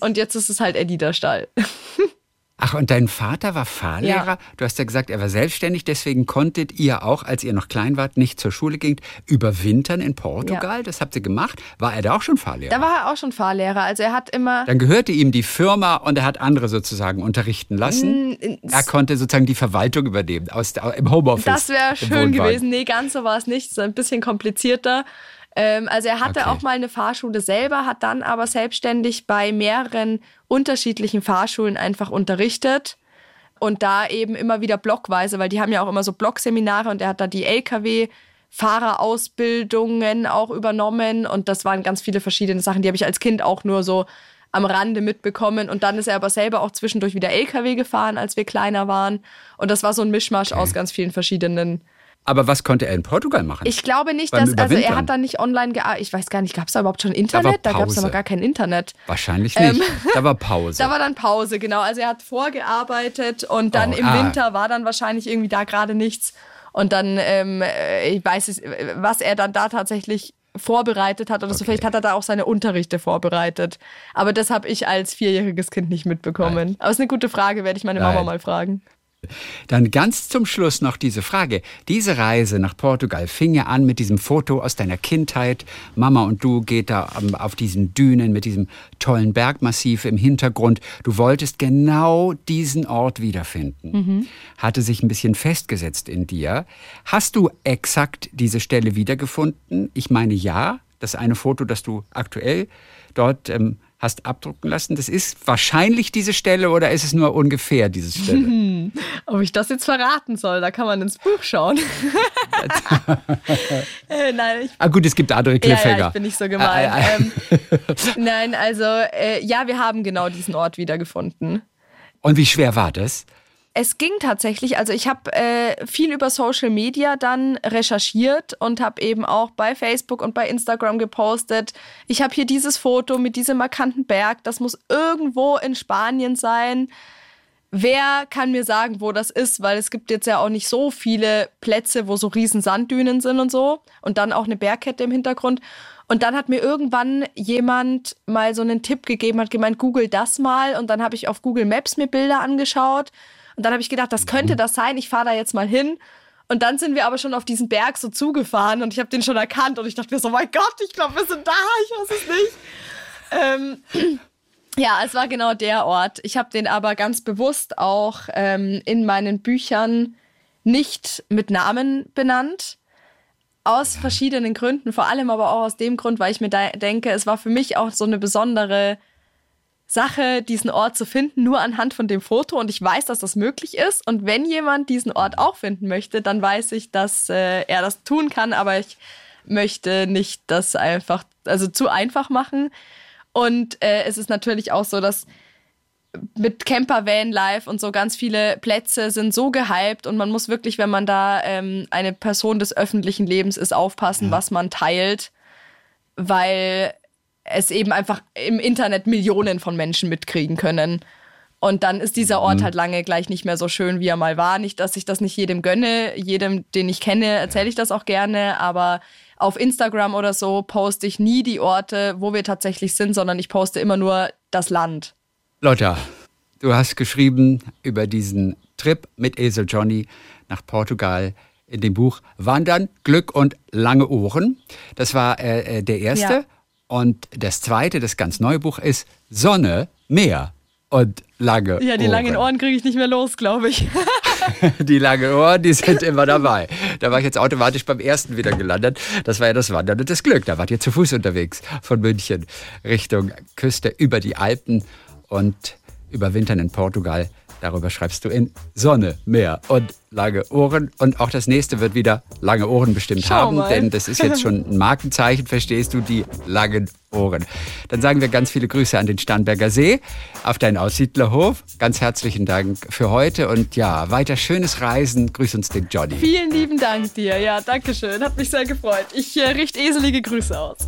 Und jetzt ist es halt Eddie der Stall. *laughs* Ach, und dein Vater war Fahrlehrer? Ja. Du hast ja gesagt, er war selbstständig, deswegen konntet ihr auch, als ihr noch klein wart, nicht zur Schule gingt, überwintern in Portugal. Das habt ihr gemacht. War er da auch schon Fahrlehrer? Da war er auch schon Fahrlehrer. Also er hat immer. Dann gehörte ihm die Firma und er hat andere sozusagen unterrichten lassen. Er konnte sozusagen die Verwaltung übernehmen aus, im Homeoffice. Das wäre schön gewesen. Nee, ganz so war es nicht. So ein bisschen komplizierter. Ähm, also er hatte Okay. auch mal eine Fahrschule selber, hat dann aber selbstständig bei mehreren unterschiedlichen Fahrschulen einfach unterrichtet. Und da eben immer wieder blockweise, weil die haben ja auch immer so Blockseminare und er hat da die Lkw-Fahrerausbildungen auch übernommen. Und das waren ganz viele verschiedene Sachen, die habe ich als Kind auch nur so am Rande mitbekommen. Und dann ist er aber selber auch zwischendurch wieder Lkw gefahren, als wir kleiner waren. Und das war so ein Mischmasch aus ganz vielen verschiedenen Aber was konnte er in Portugal machen? ich glaube nicht, Beim dass, also er hat da nicht online gearbeitet. Ich weiß gar nicht, gab es da überhaupt schon Internet? Da, gab es aber gar kein Internet. Wahrscheinlich nicht. da war Pause. Ähm, *laughs* Da war dann Pause, genau. Also er hat vorgearbeitet und dann Oh, im ah. Winter war dann wahrscheinlich irgendwie da gerade nichts. Und dann, ähm, äh, ich weiß es, was er dann da tatsächlich vorbereitet hat oder so. Okay. Vielleicht hat er da auch seine Unterrichte vorbereitet. Aber das habe ich als vierjähriges Kind nicht mitbekommen. Aber es ist eine gute Frage, werde ich meine Mama Nein. mal fragen. Dann ganz zum Schluss noch diese Frage. Diese Reise nach Portugal fing ja an mit diesem Foto aus deiner Kindheit. Mama und du geht da am- auf diesen Dünen mit diesem tollen Bergmassiv im Hintergrund. Du wolltest genau diesen Ort wiederfinden. Hatte sich ein bisschen festgesetzt in dir. Hast du exakt diese Stelle wiedergefunden? Ich meine ja. Das eine Foto, das du aktuell dort ähm, hast abdrucken lassen, das ist wahrscheinlich diese Stelle oder ist es nur ungefähr diese Stelle? *laughs* Ob ich das jetzt verraten soll, da kann man ins Buch schauen. *laughs* äh, nein, ich Ah gut, es gibt andere Ja, Cliffhanger. ja, ich bin nicht so gemein. Ah, ah, ah. Ähm, *laughs* nein, also äh, ja, wir haben genau diesen Ort wiedergefunden. Und wie schwer war das? Es ging tatsächlich, also ich habe äh, viel über Social Media dann recherchiert und habe eben auch bei Facebook und bei Instagram gepostet. Ich habe hier dieses Foto mit diesem markanten Berg, das muss irgendwo in Spanien sein. Wer kann mir sagen, wo das ist? Weil es gibt jetzt ja auch nicht so viele Plätze, wo so riesen Sanddünen sind und so. Und dann auch eine Bergkette im Hintergrund. Und dann hat mir irgendwann jemand mal so einen Tipp gegeben, hat gemeint, google das mal. Und dann habe ich auf Google Maps mir Bilder angeschaut. Und dann habe ich gedacht, das könnte das sein. Ich fahre da jetzt mal hin. Und dann sind wir aber schon auf diesen Berg so zugefahren und ich habe den schon erkannt. Und ich dachte mir so, mein Gott, ich glaube, wir sind da. Ich weiß es nicht. Ähm, *clears throat* ja, es war genau der Ort. Ich habe den aber ganz bewusst auch ähm, in meinen Büchern nicht mit Namen benannt. Aus verschiedenen Gründen, vor allem aber auch aus dem Grund, weil ich mir da denke, es war für mich auch so eine besondere Sache, diesen Ort zu finden, nur anhand von dem Foto. Und ich weiß, dass das möglich ist. Und wenn jemand diesen Ort auch finden möchte, dann weiß ich, dass äh, er das tun kann. Aber ich möchte nicht das einfach, also zu einfach machen. Und äh, es ist natürlich auch so, dass mit Camper Van Life und so ganz viele Plätze sind so gehypt und man muss wirklich, wenn man da ähm, eine Person des öffentlichen Lebens ist, aufpassen, was man teilt, weil es eben einfach im Internet Millionen von Menschen mitkriegen können. Und dann ist dieser Ort halt lange gleich nicht mehr so schön, wie er mal war. Nicht, dass ich das nicht jedem gönne. Jedem, den ich kenne, erzähle ich das auch gerne. Aber auf Instagram oder so poste ich nie die Orte, wo wir tatsächlich sind, sondern ich poste immer nur das Land. Lotta, du hast geschrieben über diesen Trip mit Esel Johnny nach Portugal in dem Buch Wandern, Glück und lange Ohren. Das war äh, äh, der erste. Ja. Und das zweite, das ganz neue Buch ist Sonne, Meer und lange Ja, die Ohren. langen Ohren kriege ich nicht mehr los, glaube ich. *laughs* *laughs* Die langen Ohren, die sind immer dabei. Da war ich jetzt automatisch beim ersten wieder gelandet. Das war ja das Wandern und das Glück. Da wart ihr zu Fuß unterwegs von München Richtung Küste über die Alpen und überwintern in Portugal. Darüber schreibst du in Sonne, Meer und lange Ohren. Und auch das nächste wird wieder lange Ohren bestimmt Schau haben, mal. denn das ist jetzt schon ein Markenzeichen, verstehst du, die langen Ohren. Dann sagen wir ganz viele Grüße an den Starnberger See, auf deinen Aussiedlerhof. Ganz herzlichen Dank für heute und ja, weiter schönes Reisen. Grüß uns den Johnny. Vielen lieben Dank dir. Ja, danke schön. Hat mich sehr gefreut. Ich äh, richte eselige Grüße aus. *laughs*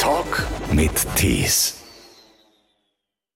Talk mit Tees.